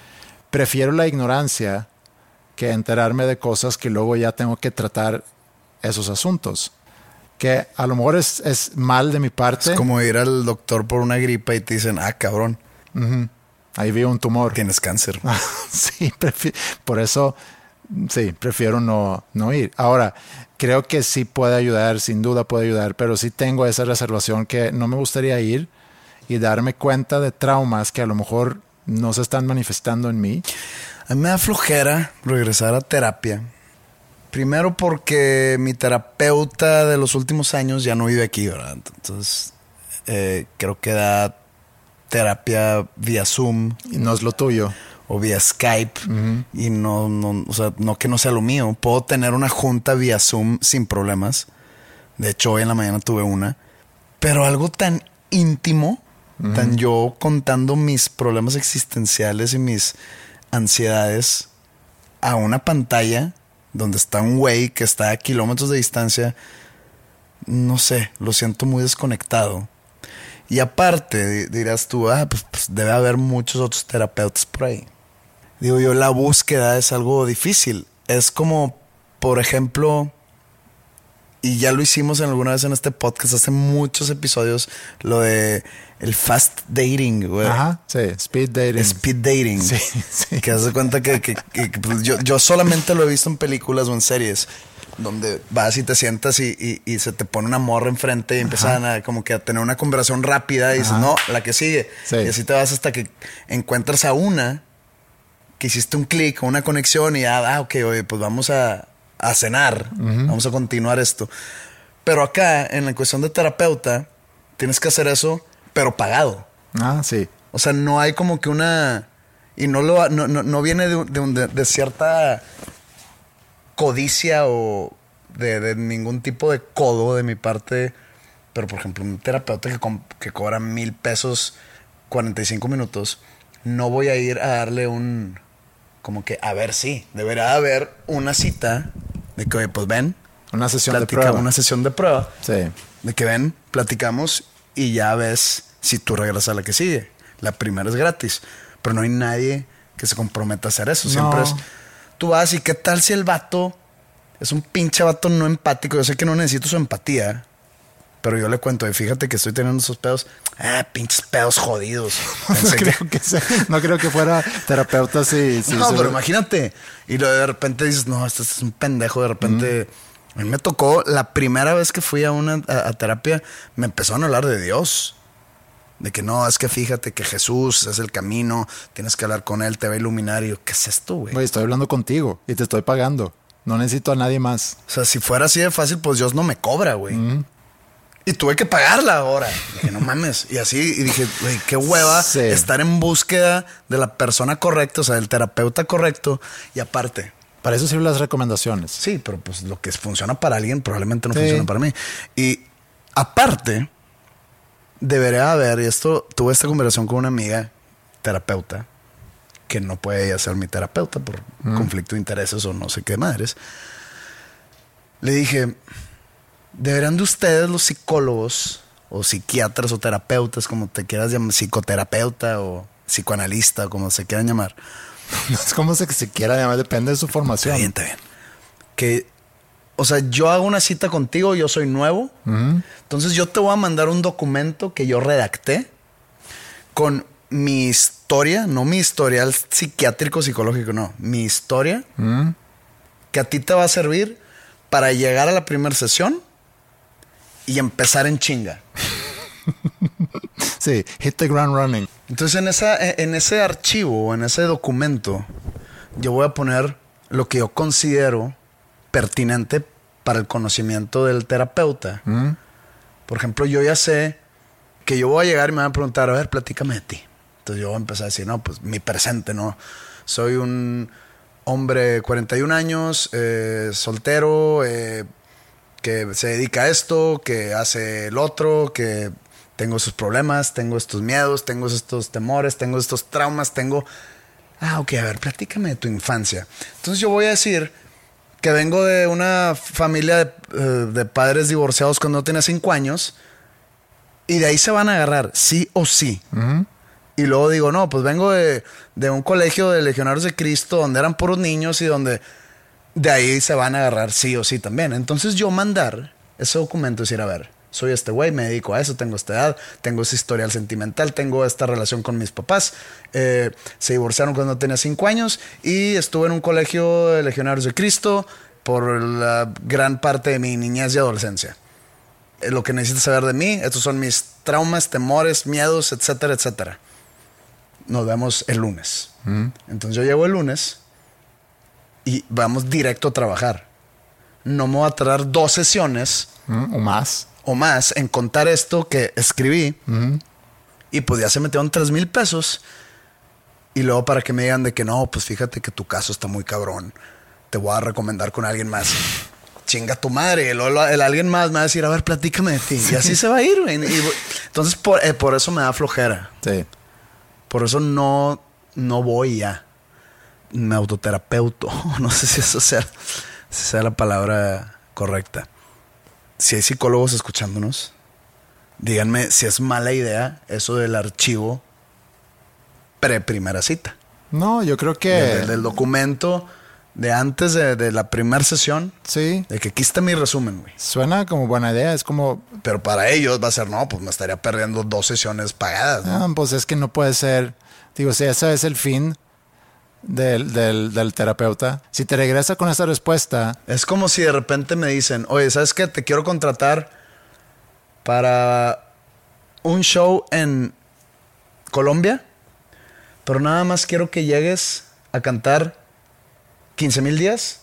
Speaker 1: prefiero la ignorancia que enterarme de cosas que luego ya tengo que tratar esos asuntos. Que a lo mejor es, es mal de mi parte.
Speaker 2: Es como ir al doctor por una gripa y te dicen, ah, cabrón,
Speaker 1: Ahí vi un tumor.
Speaker 2: tienes cáncer.
Speaker 1: sí, por eso sí, prefiero no, no ir. Ahora, creo que sí puede ayudar, sin duda puede ayudar, pero sí tengo esa reservación que no me gustaría ir y darme cuenta de traumas que a lo mejor no se están manifestando en mí.
Speaker 2: A mí me da flojera regresar a terapia. Primero porque mi terapeuta de los últimos años ya no vive aquí, ¿verdad? Entonces, eh, creo que da terapia vía Zoom.
Speaker 1: Y no es lo tuyo.
Speaker 2: O vía Skype. Y no, no, o sea, no que no sea lo mío. Puedo tener una junta vía Zoom sin problemas. De hecho, hoy en la mañana tuve una. Pero algo tan íntimo, tan yo contando mis problemas existenciales y mis ansiedades a una pantalla donde está un güey que está a kilómetros de distancia, no sé, lo siento muy desconectado. Y aparte, dirás tú, ah, pues, pues, debe haber muchos otros terapeutas por ahí. Digo yo, la búsqueda es algo difícil. Es como, por ejemplo, y ya lo hicimos en alguna vez en este podcast, hace muchos episodios, lo de el fast dating, güey.
Speaker 1: Ajá, sí, speed dating.
Speaker 2: Speed dating.
Speaker 1: Sí, sí.
Speaker 2: Que hace cuenta que, que- que, pues, yo, yo solamente lo he visto en películas o en series, donde vas y te sientas y, y- y se te pone una morra enfrente y empiezan a como que a tener una conversación rápida y dices,
Speaker 1: Ajá.
Speaker 2: no, la que sigue.
Speaker 1: Sí.
Speaker 2: Y así te vas hasta que encuentras a una que hiciste un clic, una conexión y ya, ah, ok, oye, pues vamos a, a cenar, vamos a continuar esto. Pero acá, en la cuestión de terapeuta, tienes que hacer eso, pero pagado.
Speaker 1: Ah, sí.
Speaker 2: O sea, no hay como que una... Y no, lo, no, no, no viene de, de, de- cierta codicia o de, de ningún tipo de codo de mi parte. Pero, por ejemplo, un terapeuta que, que cobra mil pesos 45 minutos, no voy a ir a darle un... Como que, a ver, sí, deberá haber una cita de que, oye, pues ven,
Speaker 1: Una sesión de prueba.
Speaker 2: una sesión de prueba.
Speaker 1: Sí.
Speaker 2: De que ven, platicamos y ya ves si tú regresas a la que sigue. La primera es gratis, pero no hay nadie que se comprometa a hacer eso. Siempre es, tú vas y qué tal si el vato es un pinche vato no empático. Yo sé que no necesito su empatía, pero yo le cuento, y fíjate que estoy teniendo esos pedos. Ah, pinches pedos jodidos.
Speaker 1: No
Speaker 2: que-
Speaker 1: creo que, sea- no creo que fuera terapeuta si... si
Speaker 2: no, pero imagínate. Y luego de repente dices, no, este es un pendejo. De repente, a mí me tocó la primera vez que fui a una a, a terapia, me empezaron a hablar de Dios. De que no, es que fíjate que Jesús es el camino, tienes que hablar con él, te va a iluminar. Y yo, ¿qué es esto, güey?
Speaker 1: Güey, estoy hablando contigo y te estoy pagando. No necesito a nadie más.
Speaker 2: O sea, si fuera así de fácil, pues Dios no me cobra, güey. Y tuve que pagarla ahora. Dije, no mames. Y así, y dije, güey, qué hueva
Speaker 1: Sí.
Speaker 2: estar en búsqueda de la persona correcta, o sea, del terapeuta correcto. Y aparte,
Speaker 1: Para eso sirven las recomendaciones.
Speaker 2: Sí, pero pues lo que funciona para alguien probablemente no
Speaker 1: Sí.
Speaker 2: funciona para mí. Y aparte, debería haber, y esto, tuve esta conversación con una amiga terapeuta, que no puede ella ser mi terapeuta por conflicto de intereses o no sé qué madres. Le dije, deberían de ustedes los psicólogos o psiquiatras o terapeutas, como te quieras llamar, psicoterapeuta o psicoanalista, como se quieran llamar,
Speaker 1: No es como se, se quiera llamar, depende de su formación.
Speaker 2: Está bien, está bien. Que, o sea, yo hago una cita contigo, yo soy nuevo. Entonces yo te voy a mandar un documento que yo redacté con mi historia, no mi historial psiquiátrico, psicológico, no, mi historia, que a ti te va a servir para llegar a la primera sesión y empezar en chinga.
Speaker 1: Sí, hit the ground running.
Speaker 2: Entonces en, esa, en ese archivo, en ese documento, yo voy a poner lo que yo considero pertinente para el conocimiento del terapeuta. Por ejemplo, yo ya sé que yo voy a llegar y me van a preguntar, a ver, platícame de ti. Entonces yo voy a empezar a decir, no, pues mi presente, ¿no? Soy un hombre de 41 años, eh, soltero, eh, que se dedica a esto, que hace el otro, que tengo sus problemas, tengo estos miedos, tengo estos temores, tengo estos traumas, tengo... Ah, ok, a ver, platícame de tu infancia. Entonces yo voy a decir que vengo de una familia de, eh, de padres divorciados cuando no tenía cinco años y de ahí se van a agarrar, sí o sí. Y luego digo, no, pues vengo de, de un colegio de legionarios de Cristo donde eran puros niños y donde de ahí se van a agarrar sí o sí también. Entonces yo mandar ese documento y decir, a ver, soy este güey, me dedico a eso, tengo esta edad, tengo ese historial sentimental, tengo esta relación con mis papás. Eh, se divorciaron cuando tenía cinco años y estuve en un colegio de legionarios de Cristo por la gran parte de mi niñez y adolescencia. Eh, lo que necesitas saber de mí, estos son mis traumas, temores, miedos, etcétera, etcétera. Nos vemos el lunes. Entonces yo llego el lunes y vamos directo a trabajar. No me voy a tardar dos sesiones
Speaker 1: Mm, O más.
Speaker 2: o más en contar esto que escribí. Y pues ya se metieron tres mil pesos. Y luego para que me digan de que no, pues fíjate que tu caso está muy cabrón. Te voy a recomendar con alguien más. Chinga tu madre. Luego el alguien más me va a decir, a ver, platícame de ti. Y así se va a ir. Y, entonces por, eh, por eso me da flojera.
Speaker 1: Sí.
Speaker 2: Por eso no, no voy ya. Me autoterapeuto. No sé si eso sea, si sea la palabra correcta. Si hay psicólogos escuchándonos, díganme si es mala idea eso del archivo pre-primera cita.
Speaker 1: No, yo creo que.
Speaker 2: Del, del documento de antes de, de la primera sesión.
Speaker 1: Sí.
Speaker 2: De que aquí está mi resumen, güey.
Speaker 1: Suena como buena idea. Es como.
Speaker 2: Pero para ellos va a ser, no, pues me estaría perdiendo dos sesiones pagadas, ¿no?
Speaker 1: ah, pues es que no puede ser. Digo, si ese es el fin del, del, del terapeuta. Si te regresa con esa respuesta.
Speaker 2: Es como si de repente me dicen, oye, ¿sabes qué? Te quiero contratar para un show en Colombia, pero nada más quiero que llegues a cantar 15 mil días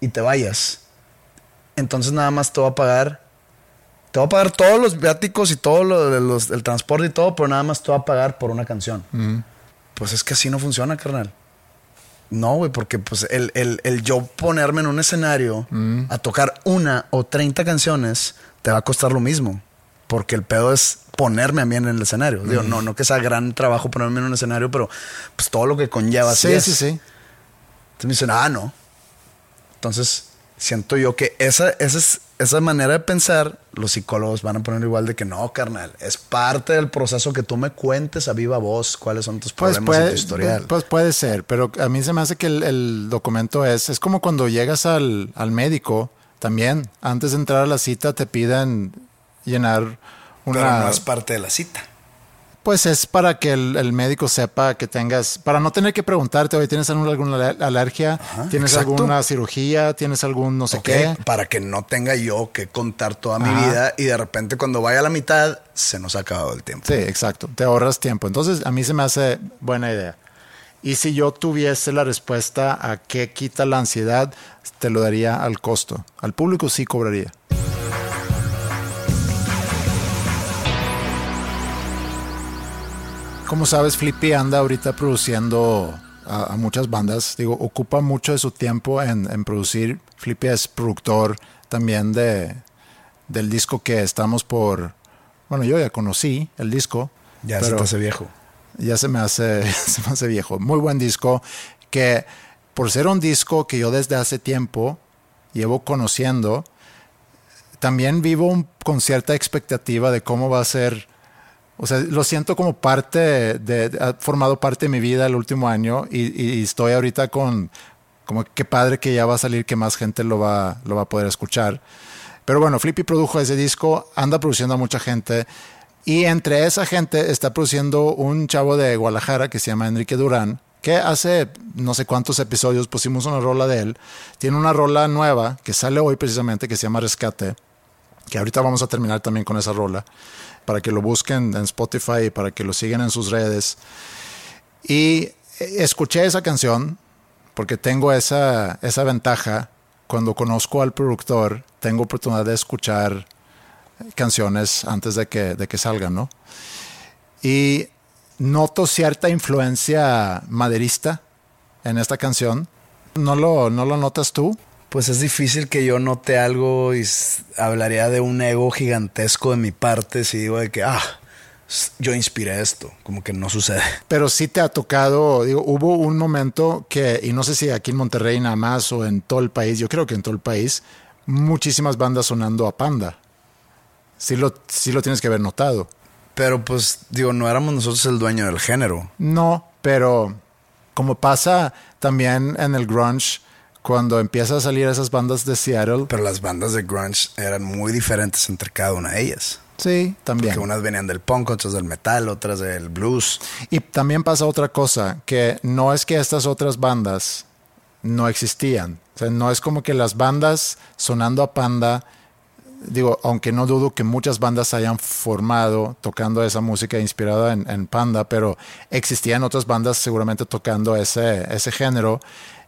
Speaker 2: y te vayas. Entonces nada más te voy a pagar, te voy a pagar todos los viáticos y todo lo los, el transporte y todo, pero nada más te voy a pagar por una canción. Pues es que así no funciona, carnal. No, güey, porque pues el, el- el yo ponerme en un escenario a tocar una o 30 canciones te va a costar lo mismo. Porque el pedo es ponerme a mí en el escenario. Digo, no, no que sea gran trabajo ponerme en un escenario, pero pues todo lo que conlleva.
Speaker 1: Sí,
Speaker 2: es.
Speaker 1: sí, sí.
Speaker 2: Entonces me dicen, ah, no. Entonces siento yo que esa, esa, es- esa manera de pensar, los psicólogos van a poner igual de que no, carnal. Es parte del proceso que tú me cuentes a viva voz cuáles son tus
Speaker 1: Pues
Speaker 2: problemas y
Speaker 1: puede,
Speaker 2: tu historial.
Speaker 1: pues puede ser, pero a mí se me hace que el, el documento es, es como cuando llegas al, al médico, también, antes de entrar a la cita te piden llenar
Speaker 2: pero
Speaker 1: una...
Speaker 2: no es parte de la cita.
Speaker 1: Pues es para que el, el médico sepa que tengas, para no tener que preguntarte, oye, ¿tienes alguna, alguna aler- alergia? ¿Tienes
Speaker 2: exacto.
Speaker 1: alguna cirugía? ¿Tienes algún no sé qué?
Speaker 2: Para que no tenga yo que contar toda mi vida y de repente cuando vaya a la mitad se nos ha acabado el tiempo.
Speaker 1: Sí, exacto. Te ahorras tiempo. Entonces, a mí se me hace buena idea. Y si yo tuviese la respuesta a qué quita la ansiedad, te lo daría al costo. Al público sí cobraría. Como sabes, Flippy anda ahorita produciendo a, a muchas bandas. Digo, ocupa mucho de su tiempo en, en producir. Flippy es productor también de, del disco que estamos por... Bueno, yo ya conocí el disco.
Speaker 2: Ya se te hace viejo.
Speaker 1: ya se me hace, se me hace viejo. Muy buen disco que por ser un disco que yo desde hace tiempo llevo conociendo, también vivo un- con cierta expectativa de cómo va a ser. O sea, lo siento como parte de, ha formado parte de mi vida el último año y, y estoy ahorita con como qué padre que ya va a salir, que más gente lo va, lo va a poder escuchar. Pero bueno, Flippy produjo ese disco, anda produciendo a mucha gente. Y entre esa gente está produciendo un chavo de Guadalajara que se llama Enrique Durán, que hace no sé cuántos episodios pusimos una rola de él. Tiene una rola nueva que sale hoy precisamente que se llama Rescate, que ahorita vamos a terminar también con esa rola, para que lo busquen en Spotify para que lo sigan en sus redes. Y escuché esa canción porque tengo esa, esa ventaja. Cuando conozco al productor, tengo oportunidad de escuchar canciones antes de que, de que salgan, ¿no? Y noto cierta influencia maderista en esta canción. ¿No lo, no lo notas tú?
Speaker 2: Pues es difícil que yo note algo y hablaría de un ego gigantesco de mi parte si digo de que, ah, yo inspiré esto. Como que no sucede.
Speaker 1: Pero sí te ha tocado, digo, hubo un momento que, y no sé si aquí en Monterrey nada más o en todo el país, yo creo que en todo el país, muchísimas bandas sonando a Panda. Sí lo, sí lo tienes que haber notado.
Speaker 2: Pero pues, digo, no éramos nosotros el dueño del género.
Speaker 1: No, pero como pasa también en el grunge, cuando empiezan a salir esas bandas de Seattle.
Speaker 2: Pero las bandas de grunge eran muy diferentes entre cada una de ellas.
Speaker 1: Sí, también.
Speaker 2: Porque unas venían del punk, otras del metal, otras del blues.
Speaker 1: Y también pasa otra cosa, que no es que estas otras bandas no existían. O sea, no es como que las bandas sonando a Panda, digo, aunque no dudo que muchas bandas hayan formado tocando esa música inspirada en, en Panda, pero existían otras bandas seguramente tocando ese, ese género.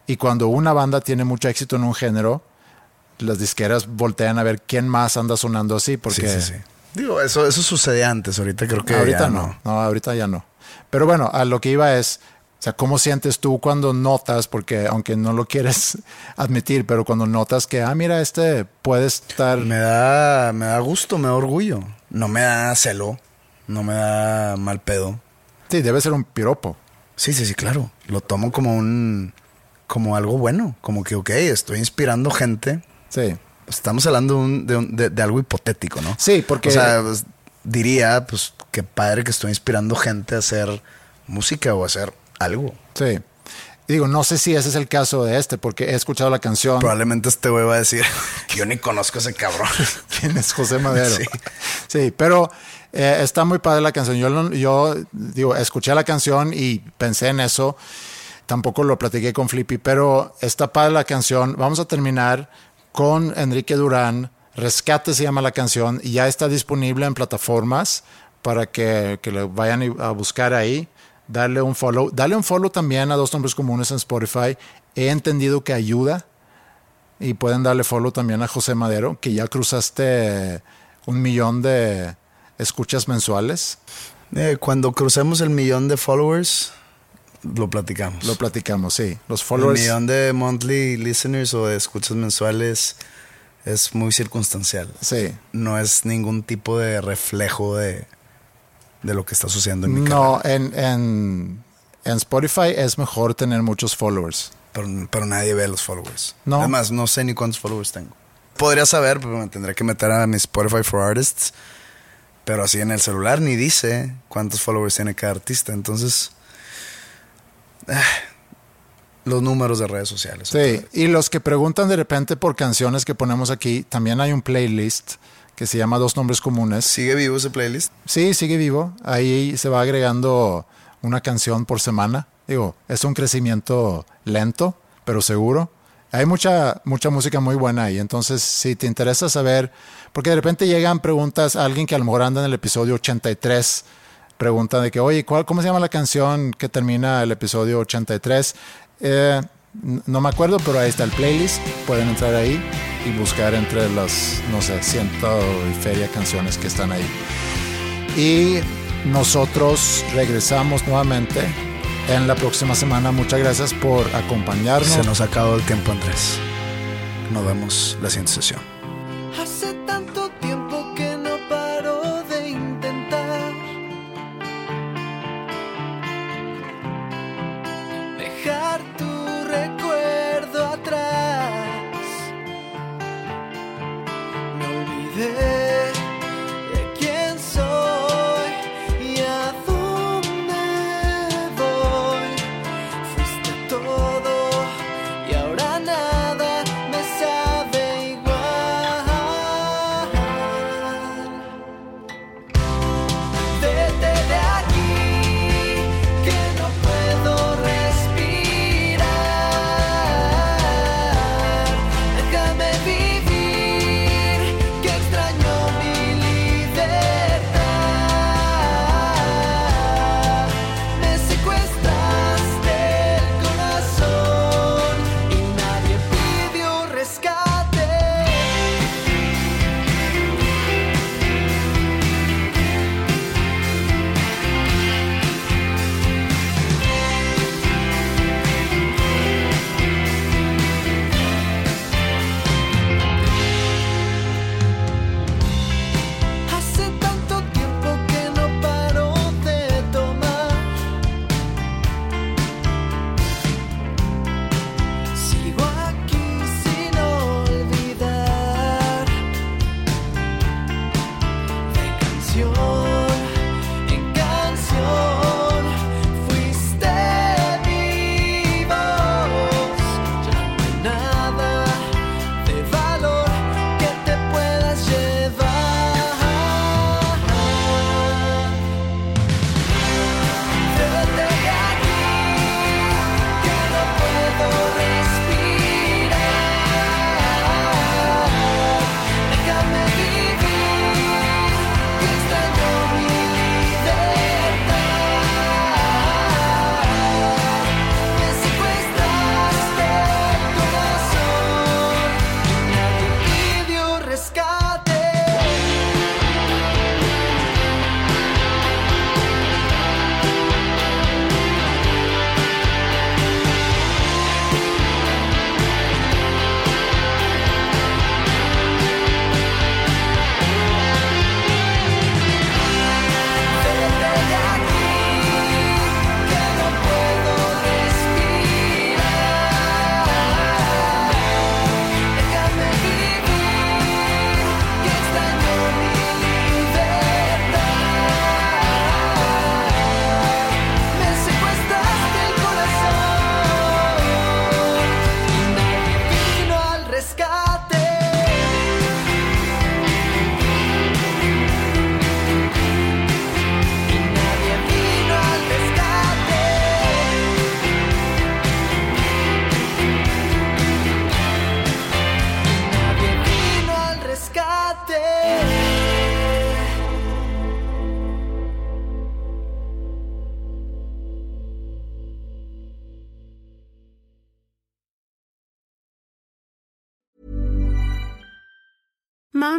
Speaker 1: Y cuando una banda tiene mucho éxito en un género, las disqueras voltean a ver quién más anda sonando así, porque...
Speaker 2: Sí, sí, sí. Digo, eso, eso sucede antes, ahorita creo que
Speaker 1: ahorita
Speaker 2: ya
Speaker 1: no. no, ahorita ya no. Pero bueno, a lo que iba es, o sea, ¿cómo sientes tú cuando notas, porque aunque no lo quieres admitir, pero cuando notas que, ah, mira, este puede estar...
Speaker 2: Me da, me da gusto, me da orgullo. No me da celo, no me da mal pedo.
Speaker 1: Sí, debe ser un piropo.
Speaker 2: Sí, sí, sí, claro. Lo tomo como un, como algo bueno, como que, ok, estoy inspirando gente.
Speaker 1: Sí.
Speaker 2: Estamos hablando de, un- de un- de- de algo hipotético, ¿no?
Speaker 1: Sí, porque...
Speaker 2: O sea, pues, diría, pues, qué padre que estoy inspirando gente a hacer música o a hacer algo.
Speaker 1: Sí. Y digo, no sé si ese es el caso de este, porque he escuchado la canción.
Speaker 2: Probablemente este güey va a decir que yo ni conozco a ese cabrón.
Speaker 1: ¿Quién es José Madero?
Speaker 2: Sí.
Speaker 1: Sí, pero eh, está muy padre la canción. Yo, yo digo, escuché la canción y pensé en eso. Tampoco lo platiqué con Flippy, pero está padre la canción. Vamos a terminar con Enrique Durán. Rescate se llama la canción y ya está disponible en plataformas para que, que le vayan a buscar ahí. Darle un follow. Darle un follow también a Dos Nombres Comunes en Spotify. He entendido que ayuda. Y pueden darle follow también a José Madero, que ya cruzaste un millón de escuchas mensuales.
Speaker 2: Eh, cuando crucemos el millón de followers, lo platicamos.
Speaker 1: Lo platicamos, sí. Los
Speaker 2: el
Speaker 1: followers.
Speaker 2: millón de monthly listeners o de escuchas mensuales es muy circunstancial.
Speaker 1: Sí.
Speaker 2: No es ningún tipo de reflejo de, de lo que está sucediendo en mi
Speaker 1: No, en, en, en Spotify es mejor tener muchos followers.
Speaker 2: Pero, pero nadie ve los followers.
Speaker 1: No.
Speaker 2: Además, no sé ni cuántos followers tengo. Podría saber, pero me tendré que meter a mi Spotify for Artists. Pero así en el celular ni dice cuántos followers tiene cada artista. Entonces, los números de redes sociales.
Speaker 1: Sí. Y los que preguntan de repente por canciones que ponemos aquí, también hay un playlist que se llama Dos Nombres Comunes.
Speaker 2: ¿Sigue vivo ese playlist?
Speaker 1: Sí, sigue vivo. Ahí se va agregando una canción por semana. Digo, es un crecimiento lento, pero seguro. Hay mucha, mucha música muy buena ahí. Entonces, si te interesa saber, porque de repente llegan preguntas a alguien que a lo mejor anda en el episodio 83, pregunta de que, oye, ¿cuál, ¿cómo se llama la canción que termina el episodio 83? Eh, no me acuerdo, pero ahí está el playlist. Pueden entrar ahí y buscar entre las, no sé, ciento y feria canciones que están ahí. Y nosotros regresamos nuevamente en la próxima semana. Muchas gracias por acompañarnos.
Speaker 2: Se nos ha acabado el tiempo, Andrés. Nos vemos la siguiente sesión.